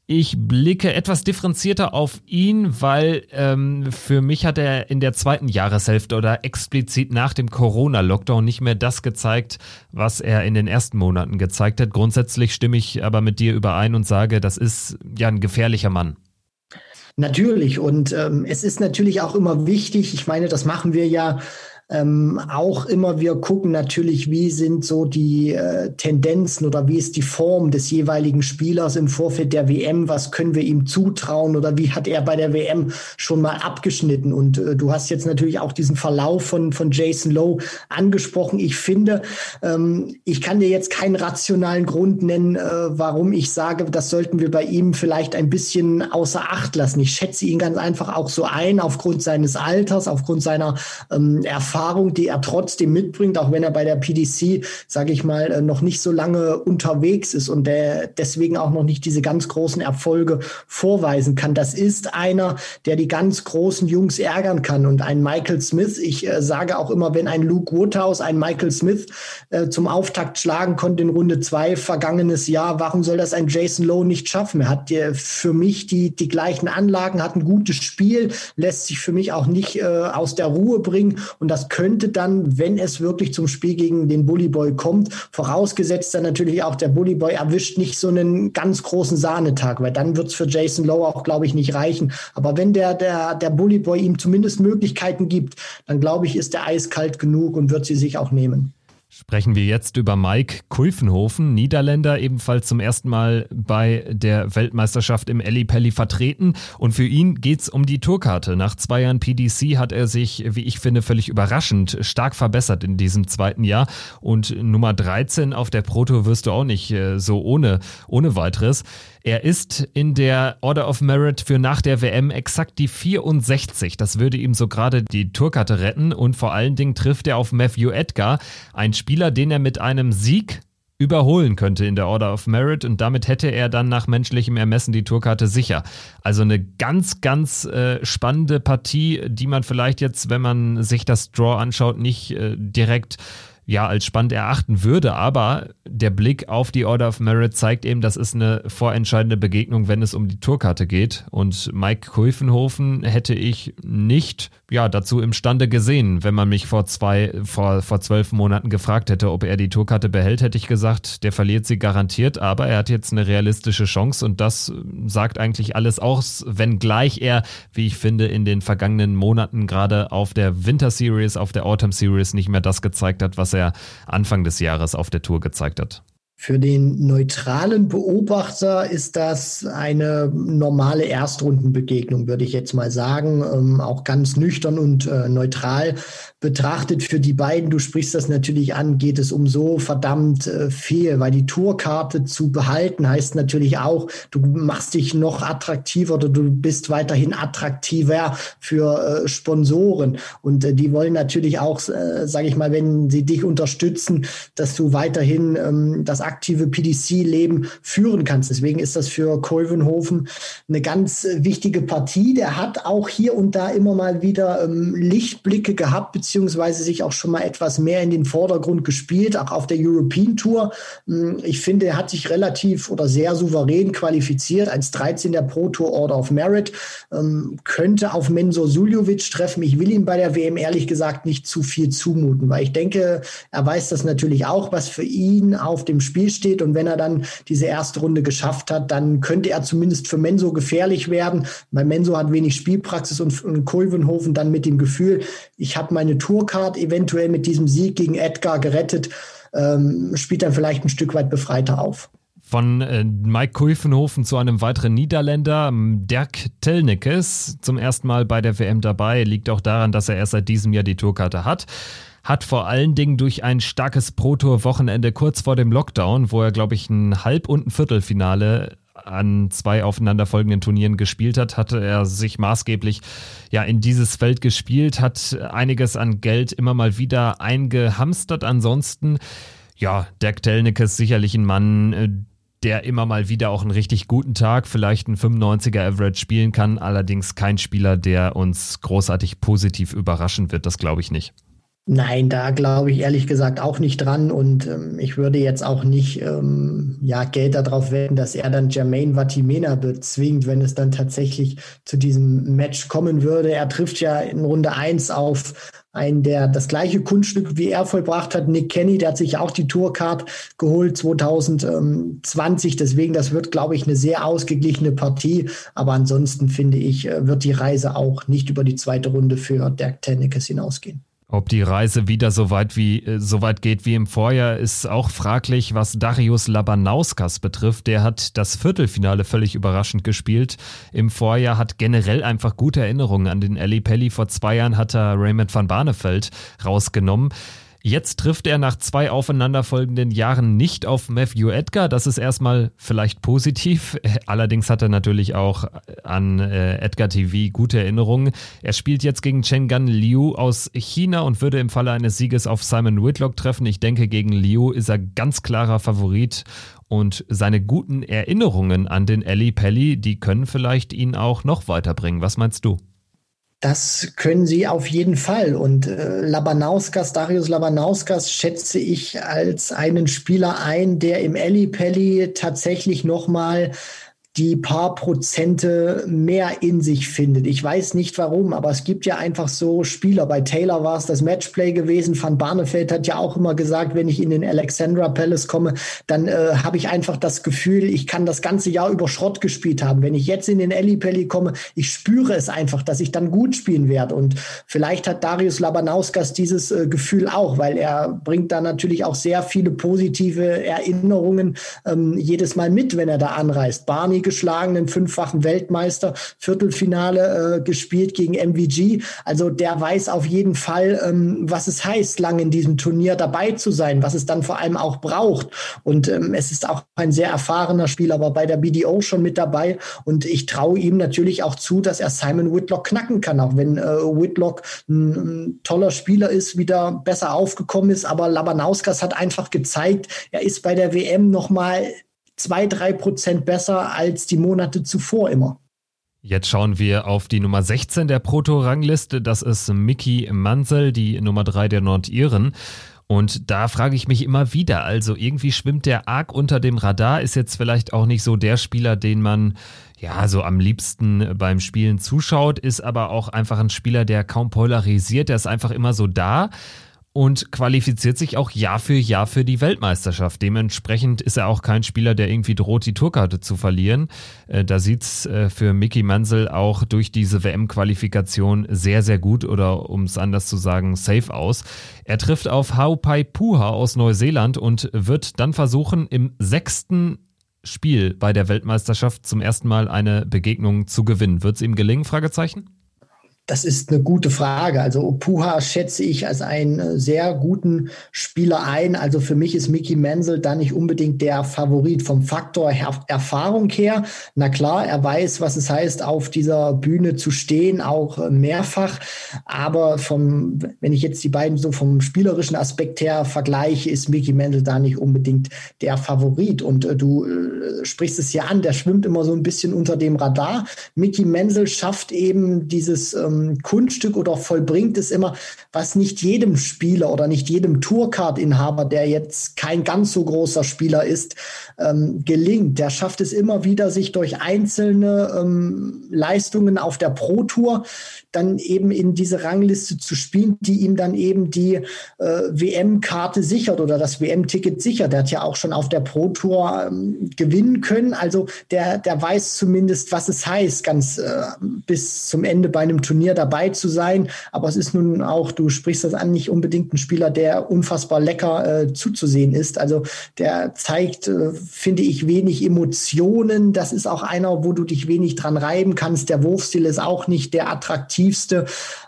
Ich blicke etwas differenzierter auf ihn, weil ähm, für mich hat er in der zweiten Jahreshälfte oder explizit nach dem Corona-Lockdown nicht mehr das gezeigt, was er in den ersten Monaten gezeigt hat. Grundsätzlich stimme ich aber mit dir überein und sage, das ist ja ein gefährlicher Mann. Natürlich und ähm, es ist natürlich auch immer wichtig, ich meine, das machen wir ja Ähm, auch immer, wir gucken natürlich, wie sind so die äh, Tendenzen oder wie ist die Form des jeweiligen Spielers im Vorfeld der WM, was können wir ihm zutrauen oder wie hat er bei der WM schon mal abgeschnitten. Und äh, du hast jetzt natürlich auch diesen Verlauf von, von Jason Lowe angesprochen. Ich finde, ähm, ich kann dir jetzt keinen rationalen Grund nennen, äh, warum ich sage, das sollten wir bei ihm vielleicht ein bisschen außer Acht lassen. Ich schätze ihn ganz einfach auch so ein, aufgrund seines Alters, aufgrund seiner ähm, Erfahrung, die er trotzdem mitbringt, auch wenn er bei der PDC, sage ich mal, äh, noch nicht so lange unterwegs ist und der deswegen auch noch nicht diese ganz großen Erfolge vorweisen kann. Das ist einer, der die ganz großen Jungs ärgern kann und ein Michael Smith. Ich äh, sage auch immer, wenn ein Luke Woodhouse, ein Michael Smith äh, zum Auftakt schlagen konnte in Runde zwei vergangenes Jahr, warum soll das ein Jason Lowe nicht schaffen? Er hat äh, für mich die, die gleichen Anlagen, hat ein gutes Spiel, lässt sich für mich auch nicht äh, aus der Ruhe bringen. Und das könnte dann, wenn es wirklich zum Spiel gegen den Bully Boy kommt, vorausgesetzt dann natürlich auch der Bully Boy erwischt nicht so einen ganz großen Sahnetag, weil dann wird es für Jason Lowe auch, glaube ich, nicht reichen. Aber wenn der, der, der Bully Boy ihm zumindest Möglichkeiten gibt, dann glaube ich, ist er eiskalt genug und wird sie sich auch nehmen. Sprechen wir jetzt über Mike Kulfenhofen, Niederländer, ebenfalls zum ersten Mal bei der Weltmeisterschaft im Ellipelli vertreten. Und für ihn geht's um die Tourkarte. Nach zwei Jahren PDC hat er sich, wie ich finde, völlig überraschend stark verbessert in diesem zweiten Jahr. Und Nummer 13 auf der Proto wirst du auch nicht äh, so ohne, ohne weiteres. Er ist in der Order of Merit für nach der WM exakt die 64. Das würde ihm so gerade die Tourkarte retten und vor allen Dingen trifft er auf Matthew Edgar, ein Spieler, den er mit einem Sieg überholen könnte in der Order of Merit und damit hätte er dann nach menschlichem Ermessen die Tourkarte sicher. Also eine ganz, ganz äh, spannende Partie, die man vielleicht jetzt, wenn man sich das Draw anschaut, nicht äh, direkt ja als spannend erachten würde, aber der Blick auf die Order of Merit zeigt eben, das ist eine vorentscheidende Begegnung, wenn es um die Tourkarte geht. Und Mike Kulfenhofen hätte ich nicht ja, dazu imstande gesehen. Wenn man mich vor zwei, vor, vor zwölf Monaten gefragt hätte, ob er die Tourkarte behält, hätte ich gesagt, der verliert sie garantiert, aber er hat jetzt eine realistische Chance und das sagt eigentlich alles aus, wenngleich er, wie ich finde, in den vergangenen Monaten gerade auf der Winter Series, auf der Autumn Series nicht mehr das gezeigt hat, was er Anfang des Jahres auf der Tour gezeigt hat. Für den neutralen Beobachter ist das eine normale Erstrundenbegegnung, würde ich jetzt mal sagen. Ähm, auch ganz nüchtern und äh, neutral betrachtet für die beiden. Du sprichst das natürlich an, geht es um so verdammt äh, viel, weil die Tourkarte zu behalten heißt natürlich auch, du machst dich noch attraktiver oder du bist weiterhin attraktiver für äh, Sponsoren. Und äh, die wollen natürlich auch, äh, sage ich mal, wenn sie dich unterstützen, dass du weiterhin ähm, das aktive PDC-Leben führen kannst. Deswegen ist das für Kolvenhofen eine ganz äh, wichtige Partie. Der hat auch hier und da immer mal wieder ähm, Lichtblicke gehabt, beziehungsweise sich auch schon mal etwas mehr in den Vordergrund gespielt, auch auf der European Tour. Hm, ich finde, er hat sich relativ oder sehr souverän qualifiziert als 13 der Pro Tour Order of Merit, ähm, könnte auf Mensur Suljovic treffen. Ich will ihm bei der WM ehrlich gesagt nicht zu viel zumuten, weil ich denke, er weiß das natürlich auch, was für ihn auf dem Spiel steht. Und wenn er dann diese erste Runde geschafft hat, dann könnte er zumindest für Menso gefährlich werden, weil Menso hat wenig Spielpraxis und, und Kulvenhofen dann mit dem Gefühl, ich habe meine Tourcard eventuell mit diesem Sieg gegen Edgar gerettet, ähm, spielt dann vielleicht ein Stück weit befreiter auf. Von äh, Mike Kulfenhofen zu einem weiteren Niederländer, Dirk Telnikes, zum ersten Mal bei der WM dabei, liegt auch daran, dass er erst seit diesem Jahr die Tourkarte hat hat vor allen Dingen durch ein starkes Pro-Tour-Wochenende kurz vor dem Lockdown, wo er, glaube ich, ein Halb- und ein Viertelfinale an zwei aufeinanderfolgenden Turnieren gespielt hat, hatte er sich maßgeblich ja in dieses Feld gespielt, hat einiges an Geld immer mal wieder eingehamstert. Ansonsten, ja, Dirk Telnick ist sicherlich ein Mann, äh, der immer mal wieder auch einen richtig guten Tag, vielleicht einen 95er Average spielen kann, allerdings kein Spieler, der uns großartig positiv überraschen wird, das glaube ich nicht. Nein, da glaube ich ehrlich gesagt auch nicht dran und ähm, ich würde jetzt auch nicht ähm, ja, Geld darauf wetten, dass er dann Jermaine Vatimena bezwingt, wenn es dann tatsächlich zu diesem Match kommen würde. Er trifft ja in Runde eins auf einen, der das gleiche Kunststück wie er vollbracht hat, Nick Kenny, der hat sich auch die Tourcard geholt 2020. Deswegen, das wird, glaube ich, eine sehr ausgeglichene Partie. Aber ansonsten finde ich, äh, wird die Reise auch nicht über die zweite Runde für Dirk Tennekes hinausgehen. Ob die Reise wieder so weit, wie, äh, so weit geht wie im Vorjahr, ist auch fraglich, was Darius Labanauskas betrifft. Der hat das Viertelfinale völlig überraschend gespielt. Im Vorjahr hat generell einfach gute Erinnerungen an den Eli Pelli. Vor zwei Jahren hat er Raymond van Barneveld rausgenommen. Jetzt trifft er nach zwei aufeinanderfolgenden Jahren nicht auf Matthew Edgar. Das ist erstmal vielleicht positiv. Allerdings hat er natürlich auch an äh, Edgar TV gute Erinnerungen. Er spielt jetzt gegen Chen Gan Liu aus China und würde im Falle eines Sieges auf Simon Whitlock treffen. Ich denke, gegen Liu ist er ganz klarer Favorit. Und seine guten Erinnerungen an den Ellie Pelli, die können vielleicht ihn auch noch weiterbringen. Was meinst du? Das können sie auf jeden Fall. Und äh, Labanauskas, Darius Labanauskas schätze ich als einen Spieler ein, der im Pelli tatsächlich nochmal die paar Prozente mehr in sich findet. Ich weiß nicht warum, aber es gibt ja einfach so Spieler. Bei Taylor war es das Matchplay gewesen. Van Barneveld hat ja auch immer gesagt, wenn ich in den Alexandra Palace komme, dann äh, habe ich einfach das Gefühl, ich kann das ganze Jahr über Schrott gespielt haben. Wenn ich jetzt in den Pelli komme, ich spüre es einfach, dass ich dann gut spielen werde. Und vielleicht hat Darius Labanauskas dieses äh, Gefühl auch, weil er bringt da natürlich auch sehr viele positive Erinnerungen ähm, jedes Mal mit, wenn er da anreist. Barney geschlagenen fünffachen Weltmeister, Viertelfinale äh, gespielt gegen MVG. Also der weiß auf jeden Fall, ähm, was es heißt, lang in diesem Turnier dabei zu sein, was es dann vor allem auch braucht. Und ähm, es ist auch ein sehr erfahrener Spieler, aber bei der BDO schon mit dabei. Und ich traue ihm natürlich auch zu, dass er Simon Whitlock knacken kann, auch wenn äh, Whitlock ein, ein toller Spieler ist, wieder besser aufgekommen ist. Aber Labanauskas hat einfach gezeigt, er ist bei der WM nochmal zwei, drei Prozent besser als die Monate zuvor immer. Jetzt schauen wir auf die Nummer 16 der Proto-Rangliste. Das ist Mickey Mansell, die Nummer 3 der Nordiren. Und da frage ich mich immer wieder, also irgendwie schwimmt der arg unter dem Radar, ist jetzt vielleicht auch nicht so der Spieler, den man ja so am liebsten beim Spielen zuschaut, ist aber auch einfach ein Spieler, der kaum polarisiert, der ist einfach immer so da und qualifiziert sich auch Jahr für Jahr für die Weltmeisterschaft. Dementsprechend ist er auch kein Spieler, der irgendwie droht, die Tourkarte zu verlieren. Äh, da sieht's äh, für Mickey Mansell auch durch diese WM-Qualifikation sehr, sehr gut oder um es anders zu sagen, safe aus. Er trifft auf Haupai Puha aus Neuseeland und wird dann versuchen, im sechsten Spiel bei der Weltmeisterschaft zum ersten Mal eine Begegnung zu gewinnen. Wird es ihm gelingen? Fragezeichen? Das ist eine gute Frage. Also Puha schätze ich als einen äh, sehr guten Spieler ein. Also für mich ist Mickey Menzel da nicht unbedingt der Favorit vom Faktor Erfahrung her. Na klar, er weiß, was es heißt, auf dieser Bühne zu stehen, auch äh, mehrfach. Aber vom, wenn ich jetzt die beiden so vom spielerischen Aspekt her vergleiche, ist Mickey Menzel da nicht unbedingt der Favorit. Und äh, du äh, sprichst es ja an, der schwimmt immer so ein bisschen unter dem Radar. Mickey Menzel schafft eben dieses ähm, ähm, Kunststück oder vollbringt es immer, was nicht jedem Spieler oder nicht jedem Tourcard-Inhaber, der jetzt kein ganz so großer Spieler ist, ähm, gelingt. Der schafft es immer wieder, sich durch einzelne ähm, Leistungen auf der Pro Tour dann eben in diese Rangliste zu spielen, die ihm dann eben die äh, WM-Karte sichert oder das WM-Ticket sichert. Der hat ja auch schon auf der Pro Tour ähm, gewinnen können. Also der, der weiß zumindest, was es heißt, ganz äh, bis zum Ende bei einem Turnier dabei zu sein. Aber es ist nun auch, du sprichst das an, nicht unbedingt ein Spieler, der unfassbar lecker äh, zuzusehen ist. Also der zeigt, äh, finde ich, wenig Emotionen. Das ist auch einer, wo du dich wenig dran reiben kannst. Der Wurfstil ist auch nicht der attraktivste.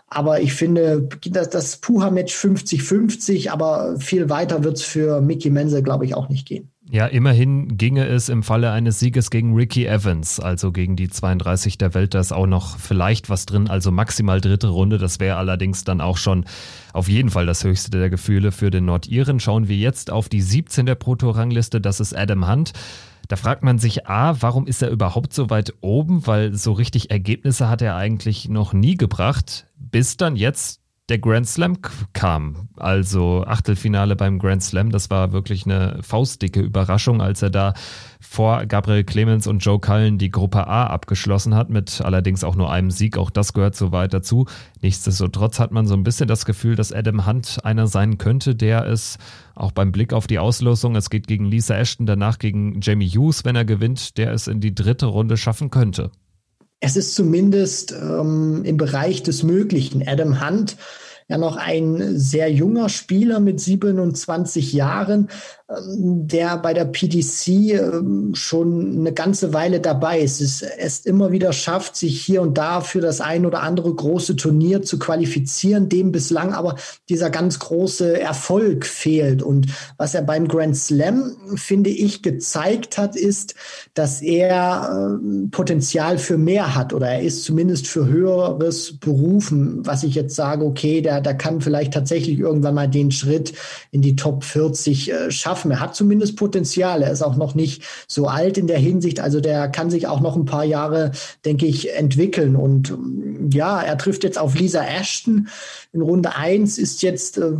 Aber ich finde, das, das Puha-Match 50-50, aber viel weiter wird es für Mickey Menzel, glaube ich, auch nicht gehen. Ja, immerhin ginge es im Falle eines Sieges gegen Ricky Evans, also gegen die 32 der Welt, da ist auch noch vielleicht was drin, also maximal dritte Runde. Das wäre allerdings dann auch schon auf jeden Fall das höchste der Gefühle für den Nordiren. Schauen wir jetzt auf die 17 der Proto-Rangliste, das ist Adam Hunt. Da fragt man sich, A, warum ist er überhaupt so weit oben? Weil so richtig Ergebnisse hat er eigentlich noch nie gebracht, bis dann jetzt der Grand Slam kam. Also Achtelfinale beim Grand Slam, das war wirklich eine faustdicke Überraschung, als er da vor Gabriel Clemens und Joe Cullen die Gruppe A abgeschlossen hat, mit allerdings auch nur einem Sieg. Auch das gehört so weit dazu. Nichtsdestotrotz hat man so ein bisschen das Gefühl, dass Adam Hunt einer sein könnte, der es auch beim Blick auf die Auslosung, es geht gegen Lisa Ashton, danach gegen Jamie Hughes, wenn er gewinnt, der es in die dritte Runde schaffen könnte es ist zumindest ähm, im Bereich des Möglichen. Adam Hunt ja noch ein sehr junger Spieler mit 27 Jahren, ähm, der bei der PDC ähm, schon eine ganze Weile dabei ist. Es ist immer wieder schafft, sich hier und da für das ein oder andere große Turnier zu qualifizieren, dem bislang aber dieser ganz große Erfolg fehlt. Und was er beim Grand Slam, finde ich, gezeigt hat, ist, dass er äh, Potenzial für mehr hat oder er ist zumindest für höheres berufen, was ich jetzt sage, okay, der, der kann vielleicht tatsächlich irgendwann mal den Schritt in die Top 40 äh, schaffen. Er hat zumindest Potenzial. Er ist auch noch nicht so alt in der Hinsicht. Also der kann sich auch noch ein paar Jahre, denke ich, entwickeln. Und ja, er trifft jetzt auf Lisa Ashton. In Runde 1 ist jetzt äh,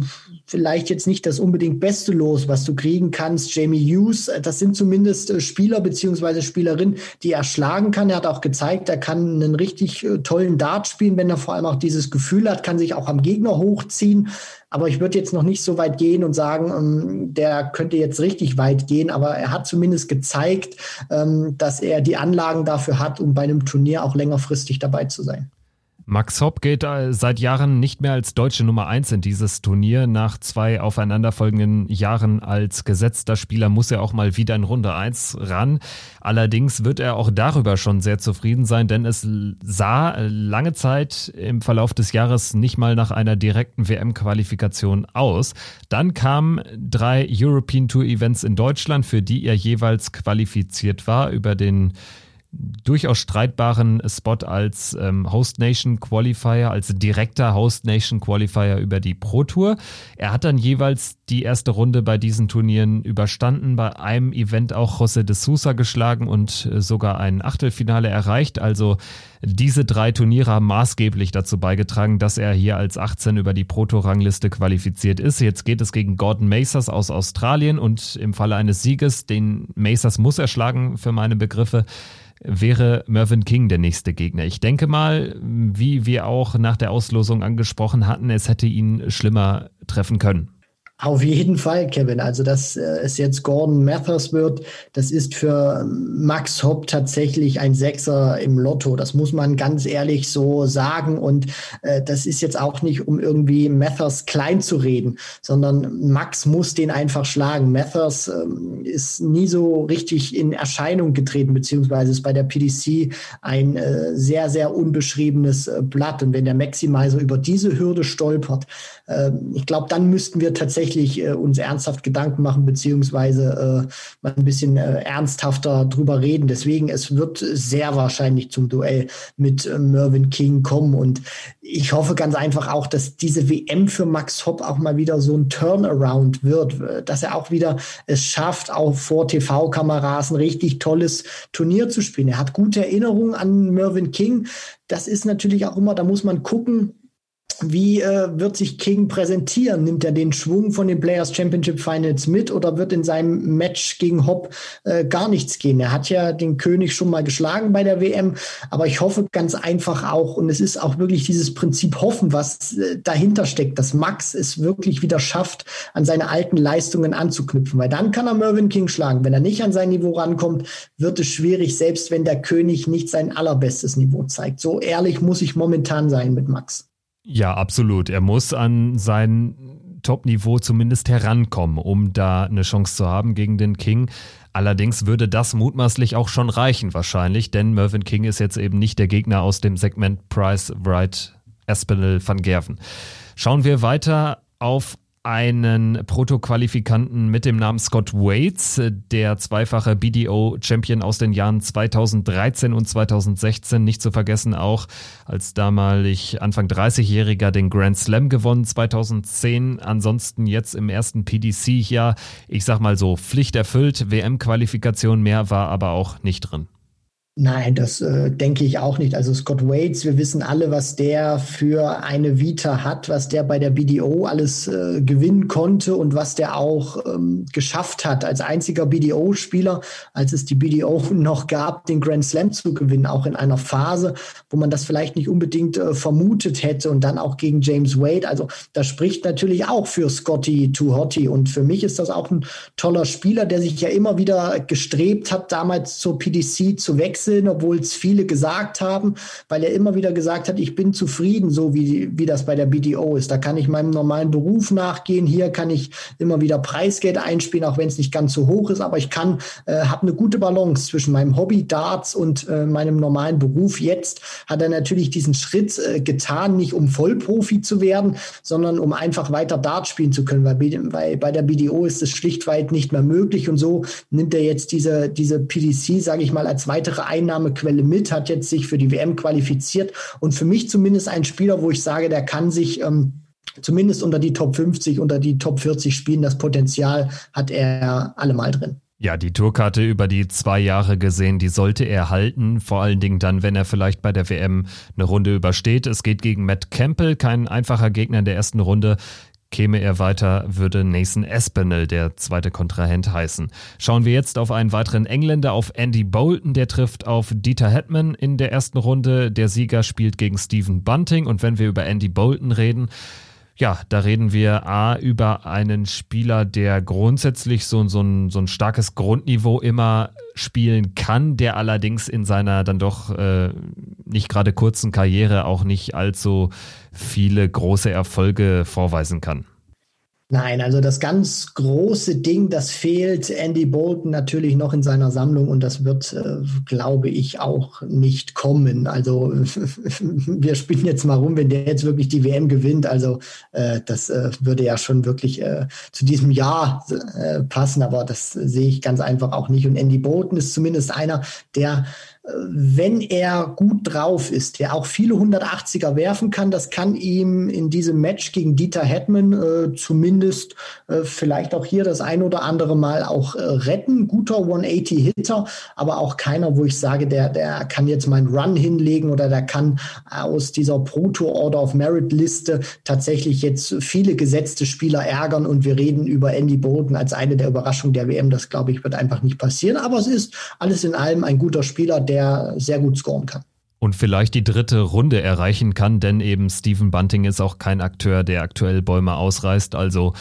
vielleicht jetzt nicht das unbedingt beste Los, was du kriegen kannst. Jamie Hughes, äh, das sind zumindest äh, Spieler beziehungsweise Spielerinnen, die er schlagen kann. Er hat auch gezeigt, er kann einen richtig äh, tollen Dart spielen, wenn er vor allem auch dieses Gefühl hat, kann sich auch am Gegner hochziehen. Aber ich würde jetzt noch nicht so weit gehen und sagen, ähm, der könnte jetzt richtig weit gehen. Aber er hat zumindest gezeigt, ähm, dass er die Anlagen dafür hat, um bei einem Turnier auch längerfristig dabei zu sein. Max Hopp geht äh, seit Jahren nicht mehr als deutsche Nummer eins in dieses Turnier. Nach zwei aufeinanderfolgenden Jahren als gesetzter Spieler muss er auch mal wieder in Runde eins ran. Allerdings wird er auch darüber schon sehr zufrieden sein, denn es sah lange Zeit im Verlauf des Jahres nicht mal nach einer direkten WM-Qualifikation aus. Dann kamen drei European Tour Events in Deutschland, für die er jeweils qualifiziert war über den durchaus streitbaren Spot als ähm, Host Nation Qualifier, als direkter Host Nation Qualifier über die Pro Tour. Er hat dann jeweils die erste Runde bei diesen Turnieren überstanden, bei einem Event auch José de Sousa geschlagen und äh, sogar ein Achtelfinale erreicht. Also diese drei Turniere haben maßgeblich dazu beigetragen, dass er hier als 18 über die Pro Tour Rangliste qualifiziert ist. Jetzt geht es gegen Gordon Macers aus Australien und im Falle eines Sieges, den Macers muss er schlagen für meine Begriffe, wäre Mervyn King der nächste Gegner. Ich denke mal, wie wir auch nach der Auslosung angesprochen hatten, es hätte ihn schlimmer treffen können. Auf jeden Fall, Kevin. Also, dass äh, es jetzt Gordon Mathers wird, das ist für Max Hopp tatsächlich ein Sechser im Lotto. Das muss man ganz ehrlich so sagen. Und äh, das ist jetzt auch nicht, um irgendwie Mathers klein zu reden, sondern Max muss den einfach schlagen. Mathers ähm, ist nie so richtig in Erscheinung getreten, beziehungsweise ist bei der PDC ein äh, sehr, sehr unbeschriebenes äh, Blatt. Und wenn der Maximizer über diese Hürde stolpert, ähm, ich glaube, dann müssten wir tatsächlich äh, uns ernsthaft Gedanken machen, beziehungsweise äh, mal ein bisschen äh, ernsthafter drüber reden. Deswegen, es wird sehr wahrscheinlich zum Duell mit äh, Mervyn King kommen. Und ich hoffe ganz einfach auch, dass diese WM für Max Hopp auch mal wieder so ein Turnaround wird, dass er auch wieder es schafft, auch vor TV-Kameras ein richtig tolles Turnier zu spielen. Er hat gute Erinnerungen an Mervyn King. Das ist natürlich auch immer, da muss man gucken, wie äh, wird sich King präsentieren? Nimmt er den Schwung von den Players Championship Finals mit oder wird in seinem Match gegen Hopp äh, gar nichts gehen? Er hat ja den König schon mal geschlagen bei der WM, aber ich hoffe ganz einfach auch, und es ist auch wirklich dieses Prinzip Hoffen, was äh, dahinter steckt, dass Max es wirklich wieder schafft, an seine alten Leistungen anzuknüpfen, weil dann kann er Mervyn King schlagen. Wenn er nicht an sein Niveau rankommt, wird es schwierig, selbst wenn der König nicht sein allerbestes Niveau zeigt. So ehrlich muss ich momentan sein mit Max. Ja, absolut. Er muss an sein Top-Niveau zumindest herankommen, um da eine Chance zu haben gegen den King. Allerdings würde das mutmaßlich auch schon reichen, wahrscheinlich, denn Mervyn King ist jetzt eben nicht der Gegner aus dem Segment Price Wright Espinel van Gerven. Schauen wir weiter auf einen Protoqualifikanten mit dem Namen Scott Waits, der zweifache BDO-Champion aus den Jahren 2013 und 2016. Nicht zu vergessen auch als damalig Anfang 30-Jähriger den Grand Slam gewonnen 2010. Ansonsten jetzt im ersten PDC-Jahr, ich sag mal so, Pflicht erfüllt. WM-Qualifikation mehr war aber auch nicht drin. Nein, das äh, denke ich auch nicht. Also Scott Waits, wir wissen alle, was der für eine Vita hat, was der bei der BDO alles äh, gewinnen konnte und was der auch ähm, geschafft hat, als einziger BDO-Spieler, als es die BDO noch gab, den Grand Slam zu gewinnen, auch in einer Phase, wo man das vielleicht nicht unbedingt äh, vermutet hätte und dann auch gegen James Wade. Also das spricht natürlich auch für Scotty Tuhoti und für mich ist das auch ein toller Spieler, der sich ja immer wieder gestrebt hat, damals zur PDC zu wechseln wechseln, obwohl es viele gesagt haben, weil er immer wieder gesagt hat, ich bin zufrieden, so wie, wie das bei der BDO ist. Da kann ich meinem normalen Beruf nachgehen. Hier kann ich immer wieder Preisgeld einspielen, auch wenn es nicht ganz so hoch ist, aber ich kann, äh, habe eine gute Balance zwischen meinem Hobby Darts und äh, meinem normalen Beruf. Jetzt hat er natürlich diesen Schritt äh, getan, nicht um Vollprofi zu werden, sondern um einfach weiter Dart spielen zu können, weil, weil bei der BDO ist es schlichtweit nicht mehr möglich und so nimmt er jetzt diese, diese PDC, sage ich mal, als weitere Einnahmequelle mit, hat jetzt sich für die WM qualifiziert und für mich zumindest ein Spieler, wo ich sage, der kann sich ähm, zumindest unter die Top 50, unter die Top 40 spielen. Das Potenzial hat er allemal drin. Ja, die Tourkarte über die zwei Jahre gesehen, die sollte er halten. Vor allen Dingen dann, wenn er vielleicht bei der WM eine Runde übersteht. Es geht gegen Matt Campbell, kein einfacher Gegner in der ersten Runde. Käme er weiter, würde Nathan Espinel der zweite Kontrahent heißen. Schauen wir jetzt auf einen weiteren Engländer, auf Andy Bolton, der trifft auf Dieter Hetman in der ersten Runde. Der Sieger spielt gegen Stephen Bunting und wenn wir über Andy Bolton reden, ja, da reden wir A über einen Spieler, der grundsätzlich so, so, ein, so ein starkes Grundniveau immer spielen kann, der allerdings in seiner dann doch äh, nicht gerade kurzen Karriere auch nicht allzu viele große Erfolge vorweisen kann. Nein, also das ganz große Ding, das fehlt Andy Bolton natürlich noch in seiner Sammlung und das wird, äh, glaube ich, auch nicht kommen. Also wir spielen jetzt mal rum, wenn der jetzt wirklich die WM gewinnt. Also äh, das äh, würde ja schon wirklich äh, zu diesem Jahr äh, passen, aber das sehe ich ganz einfach auch nicht. Und Andy Bolton ist zumindest einer, der wenn er gut drauf ist, der auch viele 180er werfen kann, das kann ihm in diesem Match gegen Dieter Hetman äh, zumindest äh, vielleicht auch hier das ein oder andere Mal auch äh, retten. Guter 180-Hitter, aber auch keiner, wo ich sage, der, der kann jetzt mal einen Run hinlegen oder der kann aus dieser Proto Order of Merit Liste tatsächlich jetzt viele gesetzte Spieler ärgern und wir reden über Andy Bolton als eine der Überraschungen der WM. Das glaube ich wird einfach nicht passieren, aber es ist alles in allem ein guter Spieler, der der sehr gut scoren kann. Und vielleicht die dritte Runde erreichen kann, denn eben Stephen Bunting ist auch kein Akteur, der aktuell Bäume ausreißt. Also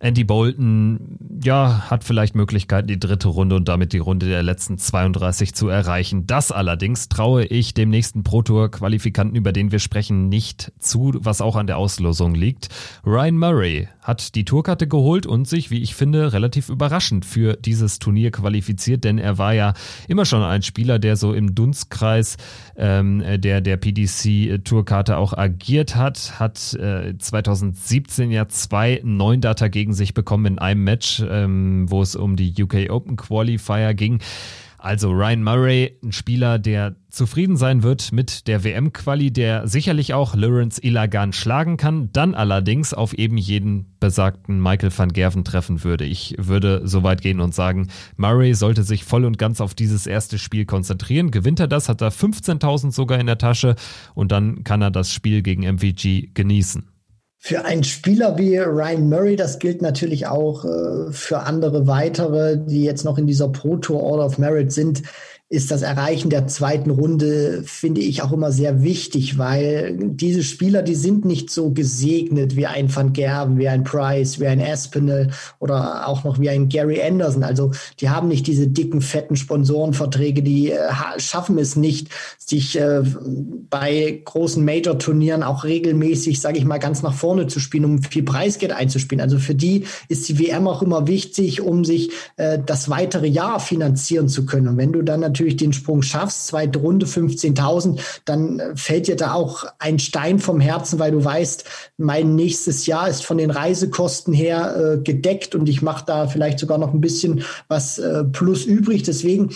Andy Bolton, ja, hat vielleicht Möglichkeiten, die dritte Runde und damit die Runde der letzten 32 zu erreichen. Das allerdings traue ich dem nächsten Pro Tour Qualifikanten, über den wir sprechen, nicht zu, was auch an der Auslosung liegt. Ryan Murray hat die Tourkarte geholt und sich, wie ich finde, relativ überraschend für dieses Turnier qualifiziert, denn er war ja immer schon ein Spieler, der so im Dunstkreis ähm, der, der PDC-Tourkarte auch agiert hat, hat äh, 2017 ja zwei Neundata gegen sich bekommen in einem Match, ähm, wo es um die UK Open Qualifier ging. Also Ryan Murray, ein Spieler, der zufrieden sein wird mit der WM-Quali, der sicherlich auch Lawrence Ilagan schlagen kann, dann allerdings auf eben jeden besagten Michael van Gerven treffen würde. Ich würde so weit gehen und sagen, Murray sollte sich voll und ganz auf dieses erste Spiel konzentrieren. Gewinnt er das, hat er 15.000 sogar in der Tasche und dann kann er das Spiel gegen MVG genießen. Für einen Spieler wie Ryan Murray, das gilt natürlich auch äh, für andere weitere, die jetzt noch in dieser Pro Tour Order of Merit sind, ist das Erreichen der zweiten Runde, finde ich auch immer sehr wichtig, weil diese Spieler, die sind nicht so gesegnet wie ein Van Gerven, wie ein Price, wie ein Aspinall oder auch noch wie ein Gary Anderson. Also die haben nicht diese dicken, fetten Sponsorenverträge, die äh, schaffen es nicht, sich äh, bei großen Major-Turnieren auch regelmäßig, sage ich mal, ganz nach vorne zu spielen, um viel Preisgeld einzuspielen. Also für die ist die WM auch immer wichtig, um sich äh, das weitere Jahr finanzieren zu können. Und wenn du dann natürlich natürlich den Sprung schaffst, zweite Runde 15.000, dann äh, fällt dir da auch ein Stein vom Herzen, weil du weißt, mein nächstes Jahr ist von den Reisekosten her äh, gedeckt und ich mache da vielleicht sogar noch ein bisschen was äh, plus übrig. Deswegen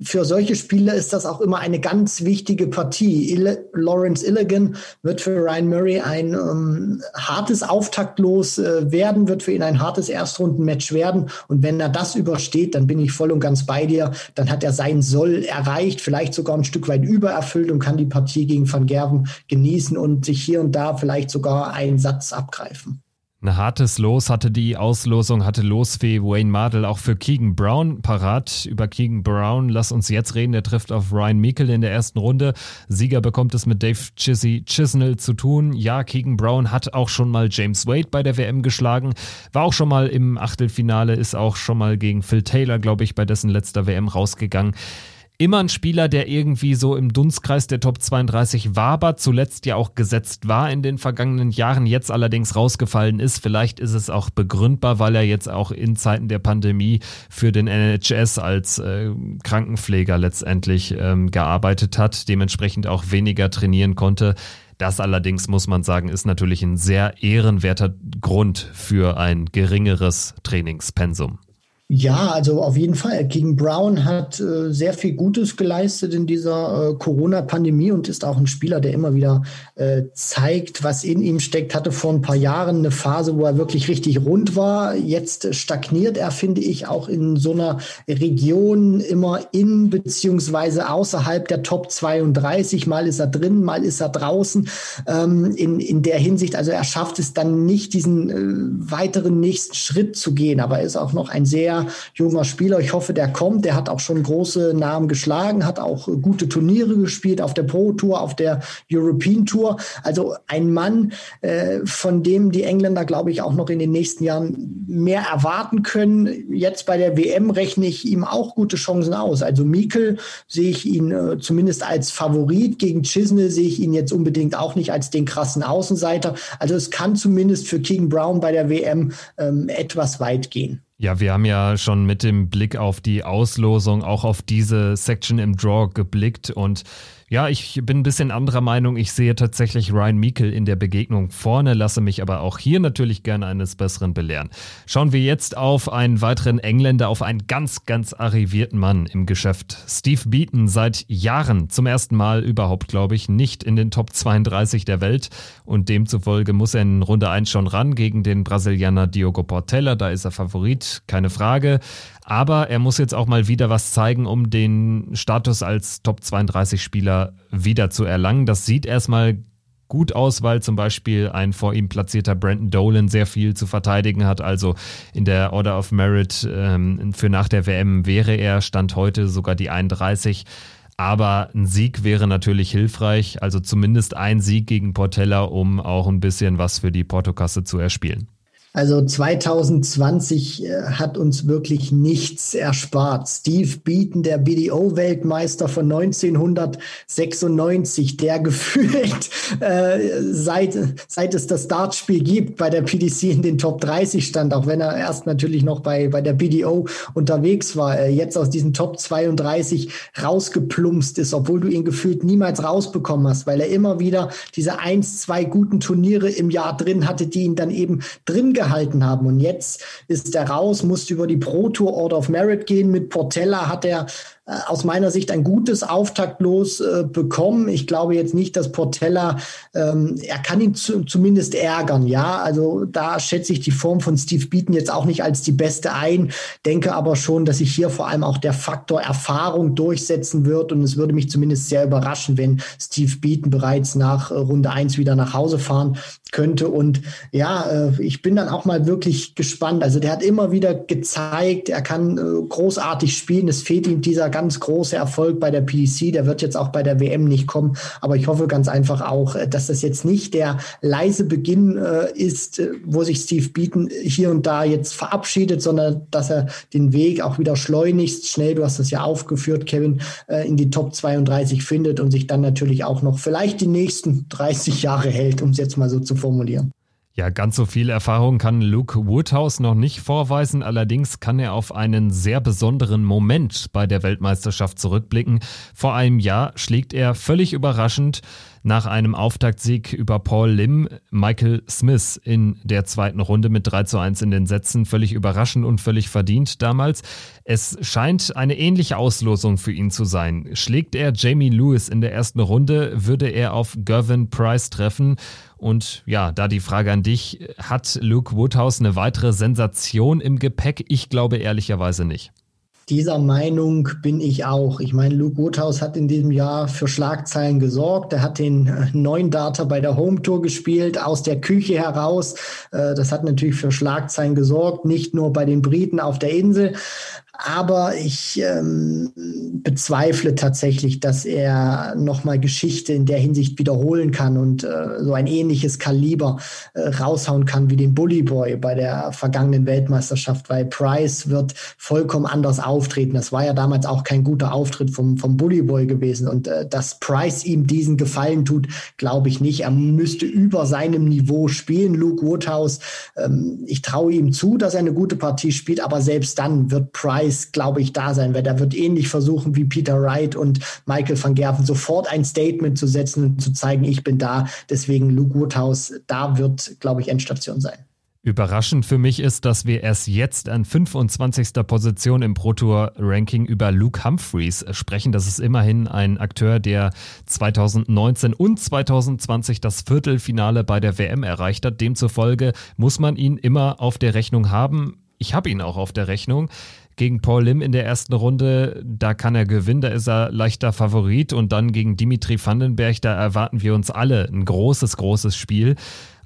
für solche Spiele ist das auch immer eine ganz wichtige Partie. Il Lawrence Illigan wird für Ryan Murray ein ähm, hartes Auftaktlos äh, werden, wird für ihn ein hartes Erstrundenmatch werden. Und wenn er das übersteht, dann bin ich voll und ganz bei dir. Dann hat er sein Soll erreicht, vielleicht sogar ein Stück weit übererfüllt und kann die Partie gegen Van Gerven genießen und sich hier und da vielleicht sogar einen Satz abgreifen. Ein hartes Los hatte die Auslosung, hatte Losfee Wayne Mardell auch für Keegan Brown parat. Über Keegan Brown, lass uns jetzt reden, der trifft auf Ryan Meikle in der ersten Runde. Sieger bekommt es mit Dave Chizzy Chisnell zu tun. Ja, Keegan Brown hat auch schon mal James Wade bei der WM geschlagen, war auch schon mal im Achtelfinale, ist auch schon mal gegen Phil Taylor, glaube ich, bei dessen letzter WM rausgegangen immer ein Spieler, der irgendwie so im Dunstkreis der Top 32 war, aber zuletzt ja auch gesetzt war in den vergangenen Jahren, jetzt allerdings rausgefallen ist. Vielleicht ist es auch begründbar, weil er jetzt auch in Zeiten der Pandemie für den NHS als äh, Krankenpfleger letztendlich ähm, gearbeitet hat, dementsprechend auch weniger trainieren konnte. Das allerdings muss man sagen, ist natürlich ein sehr ehrenwerter Grund für ein geringeres Trainingspensum. Ja, also auf jeden Fall. Gegen Brown hat äh, sehr viel Gutes geleistet in dieser äh, Corona-Pandemie und ist auch ein Spieler, der immer wieder äh, zeigt, was in ihm steckt. Hatte vor ein paar Jahren eine Phase, wo er wirklich richtig rund war. Jetzt stagniert er, finde ich, auch in so einer Region immer in beziehungsweise außerhalb der Top 32. Mal ist er drin, mal ist er draußen. Ähm, in, in der Hinsicht, also er schafft es dann nicht, diesen äh, weiteren nächsten Schritt zu gehen, aber er ist auch noch ein sehr junger Spieler. Ich hoffe, der kommt. Der hat auch schon große Namen geschlagen, hat auch gute Turniere gespielt auf der Pro Tour, auf der European Tour. Also ein Mann, äh, von dem die Engländer, glaube ich, auch noch in den nächsten Jahren mehr erwarten können. Jetzt bei der WM rechne ich ihm auch gute Chancen aus. Also Mikel sehe ich ihn äh, zumindest als Favorit. Gegen Chisnell sehe ich ihn jetzt unbedingt auch nicht als den krassen Außenseiter. Also es kann zumindest für King Brown bei der WM ähm, etwas weit gehen. Ja, wir haben ja schon mit dem Blick auf die Auslosung auch auf diese Section im Draw geblickt und ja, ich bin ein bisschen anderer Meinung. Ich sehe tatsächlich Ryan Meikle in der Begegnung vorne, lasse mich aber auch hier natürlich gerne eines Besseren belehren. Schauen wir jetzt auf einen weiteren Engländer, auf einen ganz, ganz arrivierten Mann im Geschäft. Steve Beaton seit Jahren zum ersten Mal überhaupt, glaube ich, nicht in den Top 32 der Welt und demzufolge muss er in Runde 1 schon ran gegen den Brasilianer Diogo Portela. Da ist er Favorit, keine Frage. Aber er muss jetzt auch mal wieder was zeigen, um den Status als Top 32 Spieler wieder zu erlangen. Das sieht erstmal gut aus, weil zum Beispiel ein vor ihm platzierter Brandon Dolan sehr viel zu verteidigen hat. Also in der Order of Merit ähm, für nach der WM wäre er, Stand heute sogar die 31. Aber ein Sieg wäre natürlich hilfreich, also zumindest ein Sieg gegen Portella, um auch ein bisschen was für die Portokasse zu erspielen. Also 2020 äh, hat uns wirklich nichts erspart. Steve Beaton, der BDO-Weltmeister von 1996, der gefühlt äh, seit, seit es das Dartspiel gibt bei der PDC in den Top 30 stand, auch wenn er erst natürlich noch bei, bei der BDO unterwegs war, äh, jetzt aus diesen Top 32 rausgeplumpst ist, obwohl du ihn gefühlt niemals rausbekommen hast, weil er immer wieder diese eins, zwei guten Turniere im Jahr drin hatte, die ihn dann eben drin gehalten haben. Und jetzt ist er raus, musste über die Pro Tour Order of Merit gehen. Mit Portella hat er aus meiner Sicht ein gutes Auftaktlos äh, bekommen. Ich glaube jetzt nicht, dass Portella, ähm, er kann ihn zu, zumindest ärgern, ja. Also da schätze ich die Form von Steve Beaton jetzt auch nicht als die beste ein, denke aber schon, dass sich hier vor allem auch der Faktor Erfahrung durchsetzen wird und es würde mich zumindest sehr überraschen, wenn Steve Beaton bereits nach äh, Runde eins wieder nach Hause fahren könnte. Und ja, äh, ich bin dann auch mal wirklich gespannt. Also der hat immer wieder gezeigt, er kann äh, großartig spielen. Es fehlt ihm dieser ganz große Erfolg bei der PDC. Der wird jetzt auch bei der WM nicht kommen. Aber ich hoffe ganz einfach auch, äh, dass das jetzt nicht der leise Beginn äh, ist, äh, wo sich Steve Beaton hier und da jetzt verabschiedet, sondern dass er den Weg auch wieder schleunigst schnell, du hast das ja aufgeführt, Kevin, äh, in die Top 32 findet und sich dann natürlich auch noch vielleicht die nächsten 30 Jahre hält, um es jetzt mal so zu formulieren. Ja, ganz so viel Erfahrung kann Luke Woodhouse noch nicht vorweisen. Allerdings kann er auf einen sehr besonderen Moment bei der Weltmeisterschaft zurückblicken. Vor einem Jahr schlägt er völlig überraschend nach einem Auftaktsieg über Paul Lim Michael Smith in der zweiten Runde mit 3 zu 1 in den Sätzen. Völlig überraschend und völlig verdient damals. Es scheint eine ähnliche Auslosung für ihn zu sein. Schlägt er Jamie Lewis in der ersten Runde, würde er auf Gervin Price treffen. Und ja, da die Frage an dich, hat Luke Woodhouse eine weitere Sensation im Gepäck? Ich glaube ehrlicherweise nicht. Dieser Meinung bin ich auch. Ich meine, Luke Woodhouse hat in diesem Jahr für Schlagzeilen gesorgt. Er hat den äh, neuen Data bei der Home Tour gespielt, aus der Küche heraus. Äh, das hat natürlich für Schlagzeilen gesorgt, nicht nur bei den Briten auf der Insel. Aber ich ähm, bezweifle tatsächlich, dass er nochmal Geschichte in der Hinsicht wiederholen kann und äh, so ein ähnliches Kaliber äh, raushauen kann wie den Bully Boy bei der vergangenen Weltmeisterschaft, weil Price wird vollkommen anders Auftreten. Das war ja damals auch kein guter Auftritt vom, vom Bully Boy gewesen. Und äh, dass Price ihm diesen Gefallen tut, glaube ich nicht. Er müsste über seinem Niveau spielen, Luke Woodhouse. Ähm, ich traue ihm zu, dass er eine gute Partie spielt, aber selbst dann wird Price, glaube ich, da sein, weil er wird ähnlich versuchen wie Peter Wright und Michael van Gerven sofort ein Statement zu setzen und zu zeigen, ich bin da. Deswegen Luke Woodhouse, da wird, glaube ich, Endstation sein. Überraschend für mich ist, dass wir erst jetzt an 25. Position im Pro Tour Ranking über Luke Humphreys sprechen. Das ist immerhin ein Akteur, der 2019 und 2020 das Viertelfinale bei der WM erreicht hat. Demzufolge muss man ihn immer auf der Rechnung haben. Ich habe ihn auch auf der Rechnung gegen Paul Lim in der ersten Runde, da kann er gewinnen, da ist er leichter Favorit und dann gegen Dimitri Vandenberg, da erwarten wir uns alle ein großes, großes Spiel.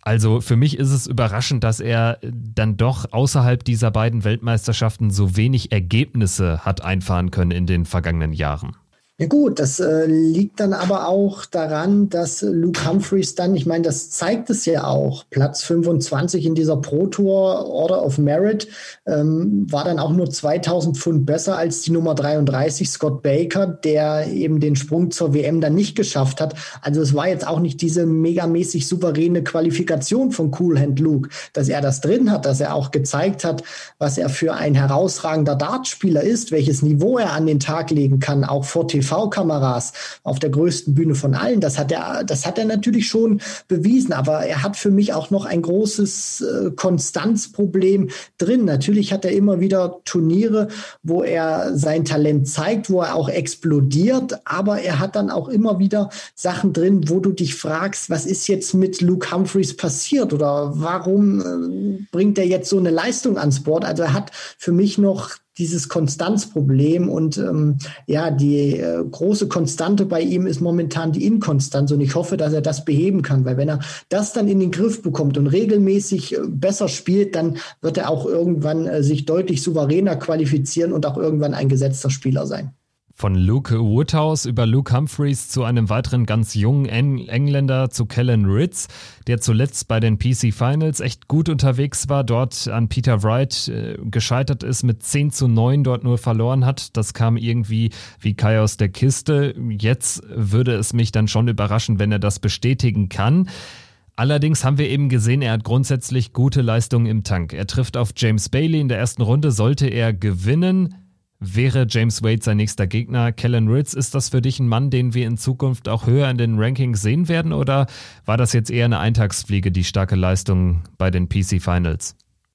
Also für mich ist es überraschend, dass er dann doch außerhalb dieser beiden Weltmeisterschaften so wenig Ergebnisse hat einfahren können in den vergangenen Jahren. Ja gut, das äh, liegt dann aber auch daran, dass Luke Humphreys dann, ich meine, das zeigt es ja auch, Platz 25 in dieser Pro Tour Order of Merit ähm, war dann auch nur 2000 Pfund besser als die Nummer 33 Scott Baker, der eben den Sprung zur WM dann nicht geschafft hat. Also es war jetzt auch nicht diese megamäßig souveräne Qualifikation von Cool Hand Luke, dass er das drin hat, dass er auch gezeigt hat, was er für ein herausragender Dartspieler ist, welches Niveau er an den Tag legen kann, auch vor TV TV-Kameras auf der größten Bühne von allen. Das hat er, das hat er natürlich schon bewiesen. Aber er hat für mich auch noch ein großes äh, Konstanzproblem drin. Natürlich hat er immer wieder Turniere, wo er sein Talent zeigt, wo er auch explodiert. Aber er hat dann auch immer wieder Sachen drin, wo du dich fragst, was ist jetzt mit Luke Humphreys passiert oder warum äh, bringt er jetzt so eine Leistung ans Board? Also er hat für mich noch dieses Konstanzproblem und ähm, ja, die äh, große Konstante bei ihm ist momentan die Inkonstanz und ich hoffe, dass er das beheben kann, weil wenn er das dann in den Griff bekommt und regelmäßig äh, besser spielt, dann wird er auch irgendwann äh, sich deutlich souveräner qualifizieren und auch irgendwann ein gesetzter Spieler sein. Von Luke Woodhouse über Luke Humphreys zu einem weiteren ganz jungen Eng Engländer zu Kellen Ritz, der zuletzt bei den PC Finals echt gut unterwegs war, dort an Peter Wright äh, gescheitert ist, mit 10 zu 9 dort nur verloren hat. Das kam irgendwie wie Kai aus der Kiste. Jetzt würde es mich dann schon überraschen, wenn er das bestätigen kann. Allerdings haben wir eben gesehen, er hat grundsätzlich gute Leistungen im Tank. Er trifft auf James Bailey in der ersten Runde, sollte er gewinnen Wäre James Wade sein nächster Gegner? Kellen Ritz, ist das für dich ein Mann, den wir in Zukunft auch höher in den Rankings sehen werden? Oder war das jetzt eher eine Eintagsfliege, die starke Leistung bei den PC Finals?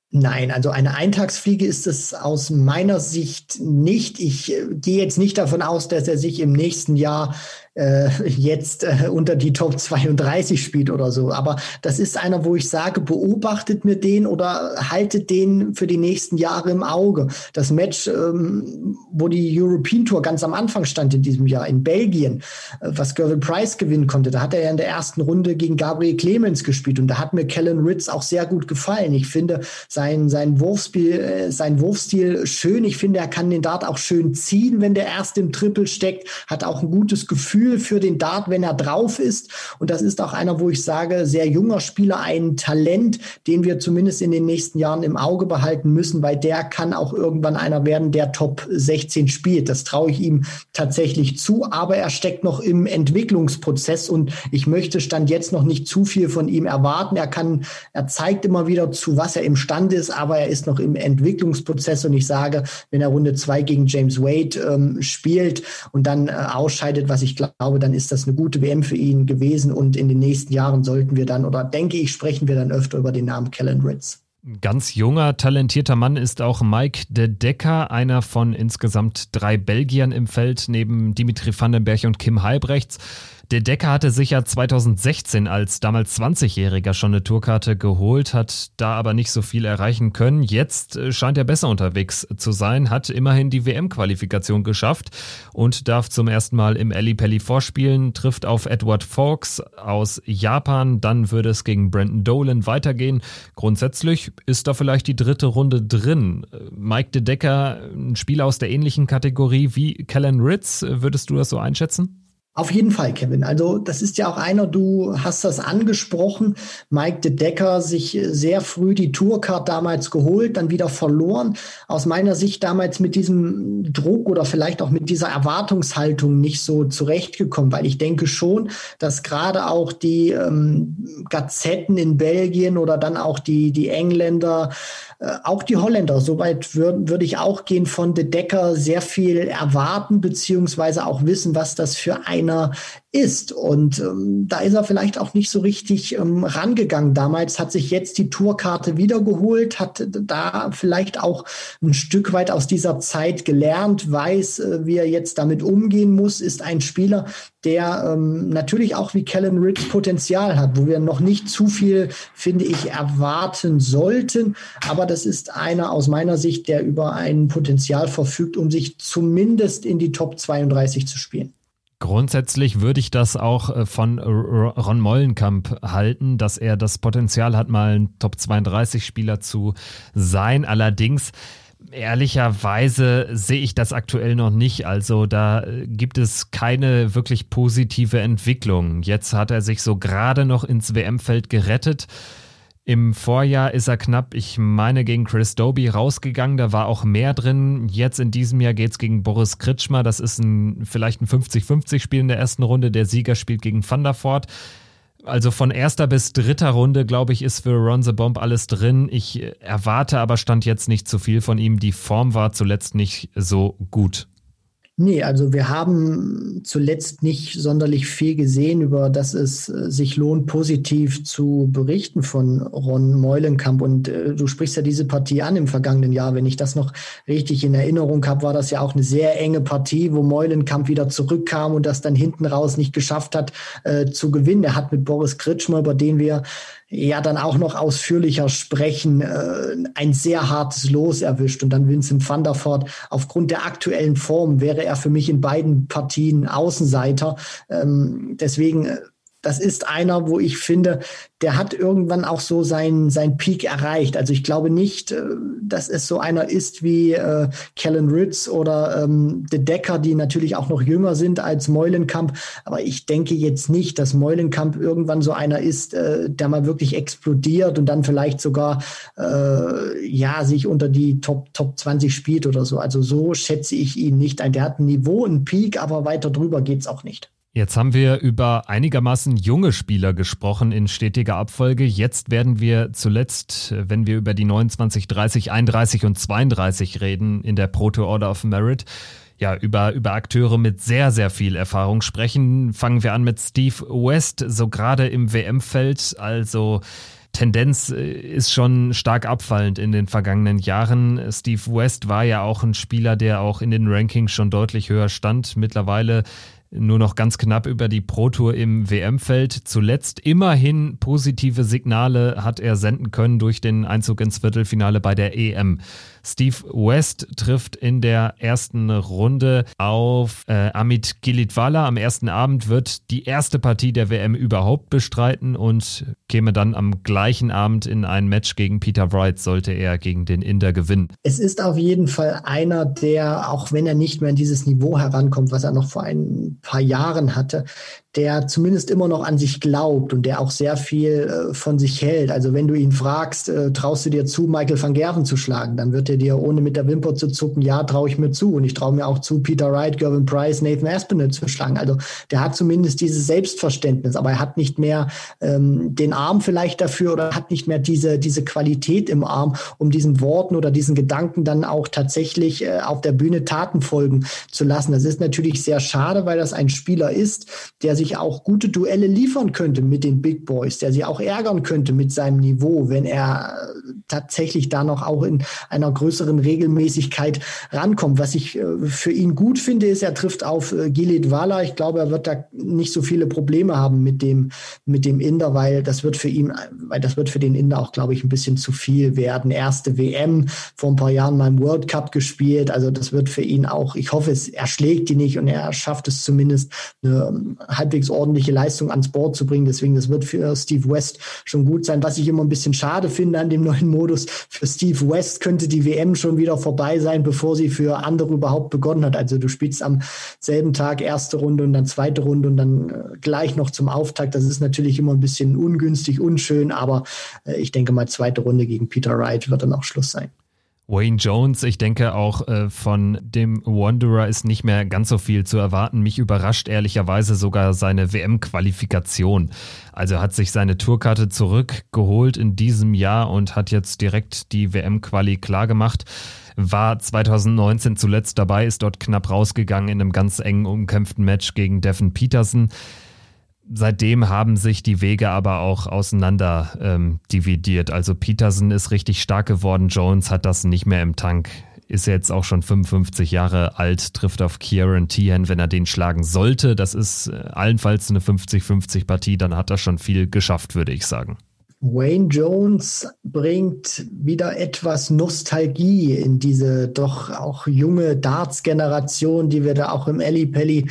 Nein, also eine Eintagsfliege ist es aus meiner Sicht nicht. Ich äh, gehe jetzt nicht davon aus, dass er sich im nächsten Jahr äh, jetzt äh, unter die Top 32 spielt oder so. Aber das ist einer, wo ich sage, beobachtet mir den oder haltet den für die nächsten Jahre im Auge. Das Match, ähm, wo die European Tour ganz am Anfang stand in diesem Jahr in Belgien, äh, was Gervin Price gewinnen konnte, da hat er ja in der ersten Runde gegen Gabriel Clemens gespielt und da hat mir Kellen Ritz auch sehr gut gefallen. Ich finde sein, sein Wurfspiel, äh, sein Wurfstil schön. Ich finde, er kann den Dart auch schön ziehen, wenn der erst im Triple steckt, hat auch ein gutes Gefühl Gefühl für den Dart, wenn er drauf ist. Und das ist auch einer, wo ich sage, sehr junger Spieler, ein Talent, den wir zumindest in den nächsten Jahren im Auge behalten müssen, weil der kann auch irgendwann einer werden, der Top 16 spielt. Das traue ich ihm tatsächlich zu, aber er steckt noch im Entwicklungsprozess und ich möchte Stand jetzt noch nicht zu viel von ihm erwarten. Er kann, er zeigt immer wieder zu, was er imstande ist, aber er ist noch im Entwicklungsprozess und ich sage, wenn er Runde zwei gegen James Wade ähm, spielt und dann äh, ausscheidet, was ich glaube, glaube, dann ist das eine gute WM für ihn gewesen und in den nächsten Jahren sollten wir dann oder denke ich, sprechen wir dann öfter über den Namen Kellen Ritz. Ganz junger, talentierter Mann ist auch Mike de Decker, einer von insgesamt drei Belgiern im Feld, neben Dimitri Vandenberg und Kim Halbrechts. Der Decker hatte sich ja 2016 als damals 20-Jähriger schon eine Tourkarte geholt, hat da aber nicht so viel erreichen können. Jetzt äh, scheint er besser unterwegs zu sein, hat immerhin die WM-Qualifikation geschafft und darf zum ersten Mal im Ali Pelli vorspielen, trifft auf Edward Fawkes aus Japan, dann würde es gegen Brandon Dolan weitergehen. Grundsätzlich ist da vielleicht die dritte Runde drin. Mike de Decker, ein Spieler aus der ähnlichen Kategorie wie Kellen Ritz, würdest du das so einschätzen? Auf jeden Fall, Kevin. Also das ist ja auch einer, du hast das angesprochen, Mike de Decker sich sehr früh die Tourcard damals geholt, dann wieder verloren. Aus meiner Sicht damals mit diesem Druck oder vielleicht auch mit dieser Erwartungshaltung nicht so zurechtgekommen, weil ich denke schon, dass gerade auch die ähm, Gazetten in Belgien oder dann auch die, die Engländer äh, auch die Holländer, soweit würde würd ich auch gehen, von De Decker sehr viel erwarten, beziehungsweise auch wissen, was das für einer ist. Und ähm, da ist er vielleicht auch nicht so richtig ähm, rangegangen damals, hat sich jetzt die Tourkarte wiedergeholt, hat da vielleicht auch ein Stück weit aus dieser Zeit gelernt, weiß, äh, wie er jetzt damit umgehen muss, ist ein Spieler, der ähm, natürlich auch wie Kellen Ritz Potenzial hat, wo wir noch nicht zu viel, finde ich, erwarten sollten. Aber das ist einer aus meiner Sicht, der über ein Potenzial verfügt, um sich zumindest in die Top 32 zu spielen. Grundsätzlich würde ich das auch äh, von Ron Mollenkamp halten, dass er das Potenzial hat, mal ein Top 32 Spieler zu sein. Allerdings Ehrlicherweise sehe ich das aktuell noch nicht. Also da äh, gibt es keine wirklich positive Entwicklung. Jetzt hat er sich so gerade noch ins WM-Feld gerettet. Im Vorjahr ist er knapp, ich meine, gegen Chris Doby rausgegangen. Da war auch mehr drin. Jetzt in diesem Jahr geht es gegen Boris Kritschmer. Das ist ein, vielleicht ein 50-50-Spiel in der ersten Runde. Der Sieger spielt gegen Van der Voort. Also von erster bis dritter Runde, glaube ich, ist für Ron the Bomb alles drin. Ich erwarte aber stand jetzt nicht zu viel von ihm. Die Form war zuletzt nicht so gut. Nee, also wir haben zuletzt nicht sonderlich viel gesehen, über das es äh, sich lohnt, positiv zu berichten von Ron Meulenkamp. Und äh, du sprichst ja diese Partie an im vergangenen Jahr. Wenn ich das noch richtig in Erinnerung habe, war das ja auch eine sehr enge Partie, wo Meulenkamp wieder zurückkam und das dann hinten raus nicht geschafft hat äh, zu gewinnen. Er hat mit Boris Kritschmer, über den wir ja dann auch noch ausführlicher sprechen, äh, ein sehr hartes Los erwischt. Und dann Vincent van der Voort, aufgrund der aktuellen Form wäre er für mich in beiden Partien Außenseiter. Ähm, deswegen äh, das ist einer, wo ich finde, der hat irgendwann auch so sein, sein Peak erreicht. Also ich glaube nicht, äh, dass es so einer ist wie äh, Kellen Ritz oder ähm, De Decker, die natürlich auch noch jünger sind als Meulenkamp. Aber ich denke jetzt nicht, dass Meulenkamp irgendwann so einer ist, äh, der mal wirklich explodiert und dann vielleicht sogar äh, ja sich unter die Top, Top 20 spielt oder so. Also so schätze ich ihn nicht ein. Der hat ein Niveau, ein Peak, aber weiter drüber geht's auch nicht. Jetzt haben wir über einigermaßen junge Spieler gesprochen in stetiger Abfolge. Jetzt werden wir zuletzt, wenn wir über die 29, 30, 31 und 32 reden in der Proto Order of Merit, ja, über, über Akteure mit sehr, sehr viel Erfahrung sprechen. Fangen wir an mit Steve West, so gerade im WM-Feld. Also Tendenz äh, ist schon stark abfallend in den vergangenen Jahren. Steve West war ja auch ein Spieler, der auch in den Rankings schon deutlich höher stand. Mittlerweile nur noch ganz knapp über die Pro Tour im WM-Feld. Zuletzt immerhin positive Signale hat er senden können durch den Einzug ins Viertelfinale bei der EM. Steve West trifft in der ersten Runde auf äh, Amit Gilitwala. Am ersten Abend wird die erste Partie der WM überhaupt bestreiten und käme dann am gleichen Abend in ein Match gegen Peter Wright, sollte er gegen den Inder gewinnen. Es ist auf jeden Fall einer, der, auch wenn er nicht mehr an dieses Niveau herankommt, was er noch vor ein paar Jahren hatte, der zumindest immer noch an sich glaubt und der auch sehr viel äh, von sich hält. Also wenn du ihn fragst, äh, traust du dir zu, Michael van Gerven zu schlagen, dann wird er dir ohne mit der Wimper zu zucken, ja, traue ich mir zu. Und ich traue mir auch zu, Peter Wright, Gervin Price, Nathan Aspinall zu schlagen. Also der hat zumindest dieses Selbstverständnis, aber er hat nicht mehr ähm, den Arm vielleicht dafür oder hat nicht mehr diese, diese Qualität im Arm, um diesen Worten oder diesen Gedanken dann auch tatsächlich äh, auf der Bühne Taten folgen zu lassen. Das ist natürlich sehr schade, weil das ein Spieler ist, der sich sich auch gute Duelle liefern könnte mit den Big Boys, der sie auch ärgern könnte mit seinem Niveau, wenn er tatsächlich da noch auch in einer größeren Regelmäßigkeit rankommt. Was ich äh, für ihn gut finde, ist, er trifft auf äh, Gilead Wala. Ich glaube, er wird da nicht so viele Probleme haben mit dem, mit dem Inder, weil das wird für ihn, weil das wird für den Inder auch, glaube ich, ein bisschen zu viel werden. Erste WM vor ein paar Jahren mal im World Cup gespielt. Also das wird für ihn auch, ich hoffe, es, er schlägt die nicht und er schafft es zumindest, eine halbwegs halbwegs ordentliche Leistung ans Board zu bringen. Deswegen, das wird für Steve West schon gut sein. Was ich immer ein bisschen schade finde an dem neuen Modus, für Steve West könnte die WM schon wieder vorbei sein, bevor sie für andere überhaupt begonnen hat. Also du spielst am selben Tag erste Runde und dann zweite Runde und dann äh, gleich noch zum Auftakt. Das ist natürlich immer ein bisschen ungünstig, unschön, aber äh, ich denke mal, zweite Runde gegen Peter Wright wird dann auch Schluss sein. Wayne Jones, ich denke auch äh, von dem Wanderer ist nicht mehr ganz so viel zu erwarten. Mich überrascht ehrlicherweise sogar seine WM-Qualifikation. Also hat sich seine Tourkarte zurückgeholt in diesem Jahr und hat jetzt direkt die WM-Quali klargemacht. War 2019 zuletzt dabei, ist dort knapp rausgegangen in einem ganz engen umkämpften Match gegen Devin Peterson. Seitdem haben sich die Wege aber auch auseinander ähm, dividiert. Also Peterson ist richtig stark geworden, Jones hat das nicht mehr im Tank. Ist jetzt auch schon 55 Jahre alt, trifft auf Kieran Tian, wenn er den schlagen sollte. Das ist äh, allenfalls eine 50-50 Partie, dann hat er schon viel geschafft, würde ich sagen. Wayne Jones bringt wieder etwas Nostalgie in diese doch auch junge Darts-Generation, die wir da auch im Ellie Pelli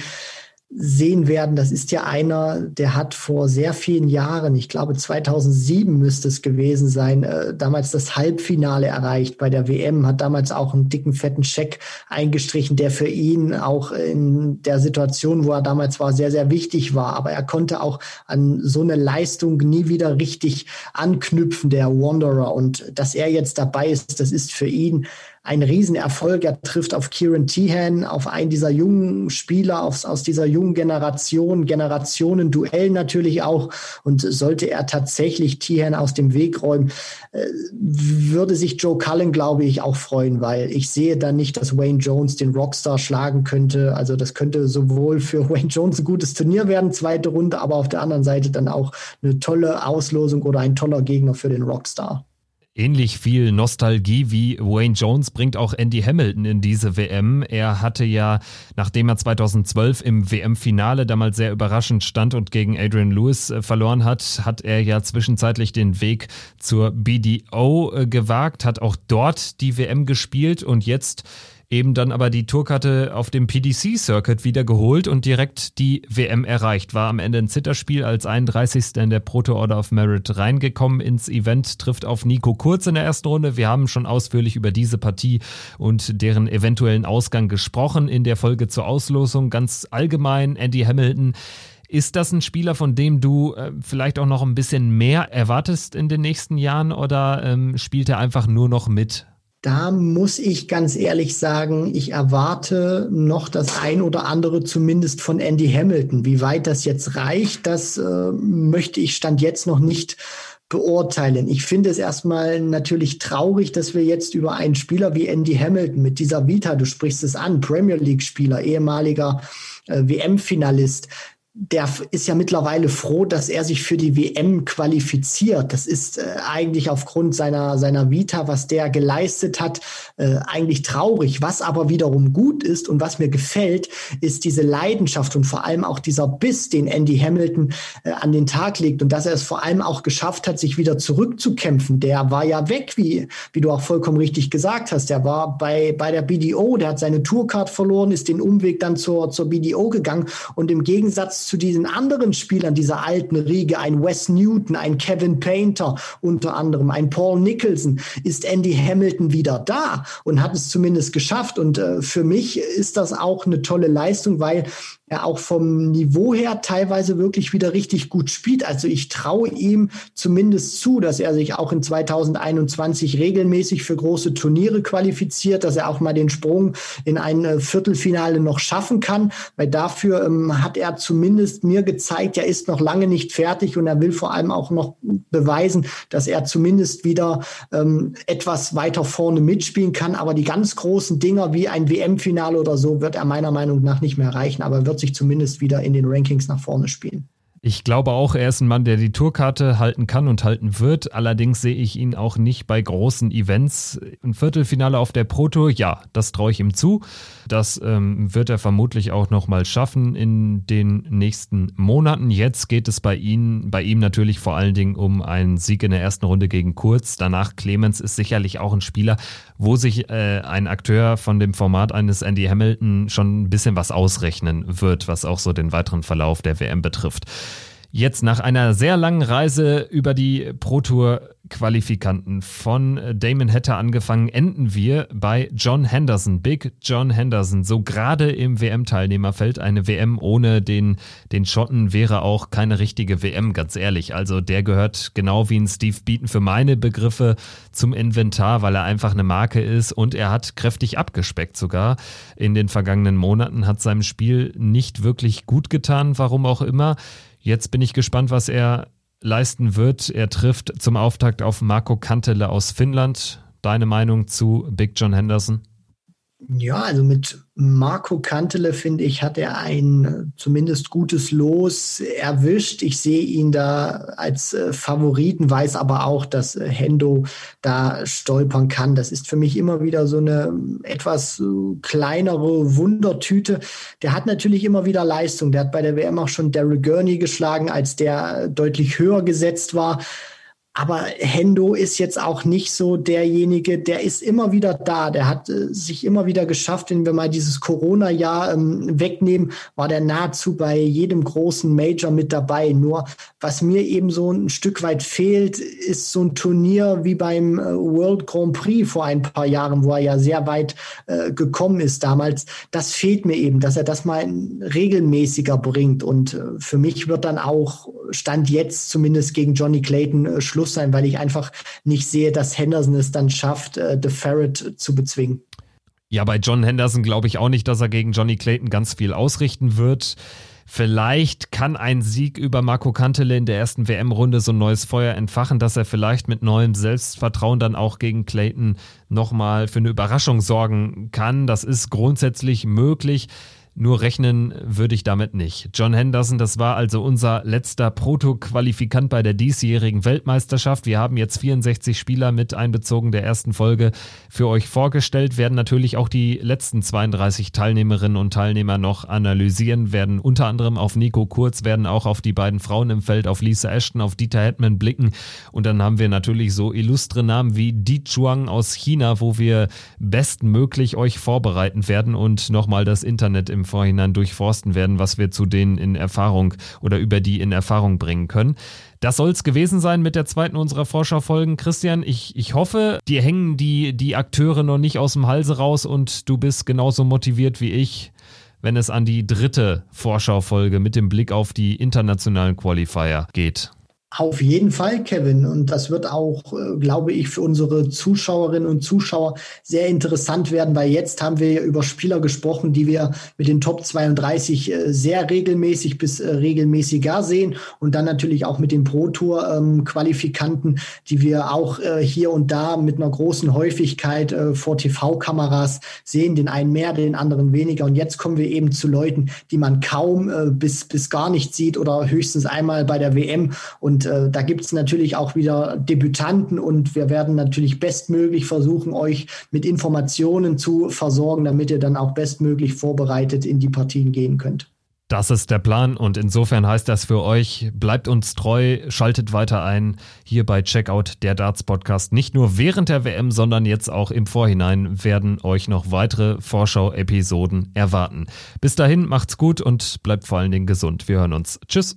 sehen werden, das ist ja einer, der hat vor sehr vielen Jahren, ich glaube 2007 müsste es gewesen sein, äh, damals das Halbfinale erreicht bei der WM, hat damals auch einen dicken, fetten Scheck eingestrichen, der für ihn auch in der Situation, wo er damals war, sehr, sehr wichtig war. Aber er konnte auch an so eine Leistung nie wieder richtig anknüpfen, der Wanderer. Und dass er jetzt dabei ist, das ist für ihn ein Riesenerfolg. Er trifft auf Kieran Tehan, auf einen dieser jungen Spieler aus, aus dieser jungen Generation, Generationen-Duell natürlich auch. Und sollte er tatsächlich Tehan aus dem Weg räumen, äh, würde sich Joe Cullen, glaube ich, auch freuen, weil ich sehe dann nicht, dass Wayne Jones den Rockstar schlagen könnte. Also das könnte sowohl für Wayne Jones ein gutes Turnier werden, zweite Runde, aber auf der anderen Seite dann auch eine tolle Auslosung oder ein toller Gegner für den Rockstar. Ähnlich viel Nostalgie wie Wayne Jones bringt auch Andy Hamilton in diese WM. Er hatte ja, nachdem er 2012 im WM-Finale damals sehr überraschend stand und gegen Adrian Lewis äh, verloren hat, hat er ja zwischenzeitlich den Weg zur BDO äh, gewagt, hat auch dort die WM gespielt und jetzt eben dann aber die Tourkarte auf dem PDC-Circuit wieder geholt und direkt die WM erreicht. War am Ende ein Zitterspiel als 31. in der Proto Order of Merit reingekommen ins Event, trifft auf Nico Kurz in der ersten Runde. Wir haben schon ausführlich über diese Partie und deren eventuellen Ausgang gesprochen in der Folge zur Auslosung. Ganz allgemein, Andy Hamilton. Ist das ein Spieler, von dem du äh, vielleicht auch noch ein bisschen mehr erwartest in den nächsten Jahren oder ähm, spielt er einfach nur noch mit? Da muss ich ganz ehrlich sagen, ich erwarte noch das ein oder andere zumindest von Andy Hamilton. Wie weit das jetzt reicht, das äh, möchte ich Stand jetzt noch nicht beurteilen. Ich finde es erstmal natürlich traurig, dass wir jetzt über einen Spieler wie Andy Hamilton mit dieser Vita, du sprichst es an, Premier League Spieler, ehemaliger äh, WM-Finalist, der ist ja mittlerweile froh, dass er sich für die WM qualifiziert. Das ist äh, eigentlich aufgrund seiner, seiner Vita, was der geleistet hat, äh, eigentlich traurig. Was aber wiederum gut ist und was mir gefällt, ist diese Leidenschaft und vor allem auch dieser Biss, den Andy Hamilton äh, an den Tag legt und dass er es vor allem auch geschafft hat, sich wieder zurückzukämpfen. Der war ja weg, wie, wie du auch vollkommen richtig gesagt hast. Der war bei, bei der BDO, der hat seine Tourcard verloren, ist den Umweg dann zur, zur BDO gegangen und im Gegensatz zu diesen anderen Spielern dieser alten Riege, ein Wes Newton, ein Kevin Painter unter anderem, ein Paul Nicholson, ist Andy Hamilton wieder da und hat es zumindest geschafft. Und äh, für mich ist das auch eine tolle Leistung, weil er auch vom Niveau her teilweise wirklich wieder richtig gut spielt. Also ich traue ihm zumindest zu, dass er sich auch in 2021 regelmäßig für große Turniere qualifiziert, dass er auch mal den Sprung in ein äh, Viertelfinale noch schaffen kann, weil dafür ähm, hat er zumindest mir gezeigt, er ist noch lange nicht fertig und er will vor allem auch noch beweisen, dass er zumindest wieder ähm, etwas weiter vorne mitspielen kann. Aber die ganz großen Dinger wie ein WM-Finale oder so wird er meiner Meinung nach nicht mehr erreichen, aber wird sich zumindest wieder in den Rankings nach vorne spielen. Ich glaube auch, er ist ein Mann, der die Tourkarte halten kann und halten wird. Allerdings sehe ich ihn auch nicht bei großen Events. Ein Viertelfinale auf der Pro Tour, ja, das traue ich ihm zu. Das ähm, wird er vermutlich auch nochmal schaffen in den nächsten Monaten. Jetzt geht es bei ihm, bei ihm natürlich vor allen Dingen um einen Sieg in der ersten Runde gegen Kurz. Danach Clemens ist sicherlich auch ein Spieler, wo sich äh, ein Akteur von dem Format eines Andy Hamilton schon ein bisschen was ausrechnen wird, was auch so den weiteren Verlauf der WM betrifft. Jetzt nach einer sehr langen Reise über die Pro Tour Qualifikanten von Damon Hatter angefangen, enden wir bei John Henderson, Big John Henderson. So gerade im WM-Teilnehmerfeld eine WM ohne den, den Schotten wäre auch keine richtige WM, ganz ehrlich. Also der gehört genau wie ein Steve Beaton für meine Begriffe zum Inventar, weil er einfach eine Marke ist und er hat kräftig abgespeckt sogar. In den vergangenen Monaten hat seinem Spiel nicht wirklich gut getan, warum auch immer. Jetzt bin ich gespannt, was er leisten wird. Er trifft zum Auftakt auf Marco Kantele aus Finnland. Deine Meinung zu Big John Henderson? Ja, also mit Marco Kantele, finde ich, hat er ein äh, zumindest gutes Los erwischt. Ich sehe ihn da als äh, Favoriten, weiß aber auch, dass äh, Hendo da stolpern kann. Das ist für mich immer wieder so eine etwas kleinere Wundertüte. Der hat natürlich immer wieder Leistung. Der hat bei der WM auch schon Daryl Gurney geschlagen, als der deutlich höher gesetzt war. Aber Hendo ist jetzt auch nicht so derjenige, der ist immer wieder da. Der hat äh, sich immer wieder geschafft, wenn wir mal dieses Corona-Jahr ähm, wegnehmen, war der nahezu bei jedem großen Major mit dabei. Nur was mir eben so ein Stück weit fehlt, ist so ein Turnier wie beim äh, World Grand Prix vor ein paar Jahren, wo er ja sehr weit äh, gekommen ist damals. Das fehlt mir eben, dass er das mal regelmäßiger bringt. Und äh, für mich wird dann auch Stand jetzt zumindest gegen Johnny Clayton äh, Schluss Schluss sein, weil ich einfach nicht sehe, dass Henderson es dann schafft, äh, The Ferret zu bezwingen. Ja, bei John Henderson glaube ich auch nicht, dass er gegen Johnny Clayton ganz viel ausrichten wird. Vielleicht kann ein Sieg über Marco Kantele in der ersten WM-Runde so ein neues Feuer entfachen, dass er vielleicht mit neuem Selbstvertrauen dann auch gegen Clayton nochmal für eine Überraschung sorgen kann. Das ist grundsätzlich möglich. Nur rechnen würde ich damit nicht. John Henderson, das war also unser letzter Proto-Qualifikant bei der diesjährigen Weltmeisterschaft. Wir haben jetzt 64 Spieler mit einbezogen der ersten Folge für euch vorgestellt, werden natürlich auch die letzten 32 Teilnehmerinnen und Teilnehmer noch analysieren, werden unter anderem auf Nico Kurz, werden auch auf die beiden Frauen im Feld, auf Lisa Ashton, auf Dieter Hetman blicken. Und dann haben wir natürlich so illustre Namen wie Di Chuang aus China, wo wir bestmöglich euch vorbereiten werden und nochmal das Internet im Vorhinein durchforsten werden, was wir zu denen in Erfahrung oder über die in Erfahrung bringen können. Das soll es gewesen sein mit der zweiten unserer Vorschaufolgen. Christian, ich, ich hoffe, dir hängen die, die Akteure noch nicht aus dem Halse raus und du bist genauso motiviert wie ich, wenn es an die dritte Vorschaufolge mit dem Blick auf die internationalen Qualifier geht. Auf jeden Fall, Kevin. Und das wird auch, äh, glaube ich, für unsere Zuschauerinnen und Zuschauer sehr interessant werden, weil jetzt haben wir über Spieler gesprochen, die wir mit den Top 32 äh, sehr regelmäßig bis äh, regelmäßiger sehen. Und dann natürlich auch mit den Pro Tour ähm, Qualifikanten, die wir auch hier und da mit einer großen Häufigkeit vor TV-Kameras sehen. Den einen mehr, den anderen weniger. Und jetzt kommen wir eben zu Leuten, die man kaum bis, bis gar nicht sieht oder höchstens einmal bei der WM. Und äh, da gibt es natürlich auch wieder Debütanten und wir werden natürlich bestmöglich versuchen, euch mit Informationen zu versorgen, damit ihr dann auch bestmöglich vorbereitet in die Partien gehen könnt. Das ist der Plan und insofern heißt das für euch, bleibt uns treu, schaltet weiter ein hier bei Checkout der Darts Podcast. Nicht nur während der WM, sondern jetzt auch im Vorhinein werden euch noch weitere Vorschau-Episoden erwarten. Bis dahin macht's gut und bleibt vor allen Dingen gesund. Wir hören uns. Tschüss.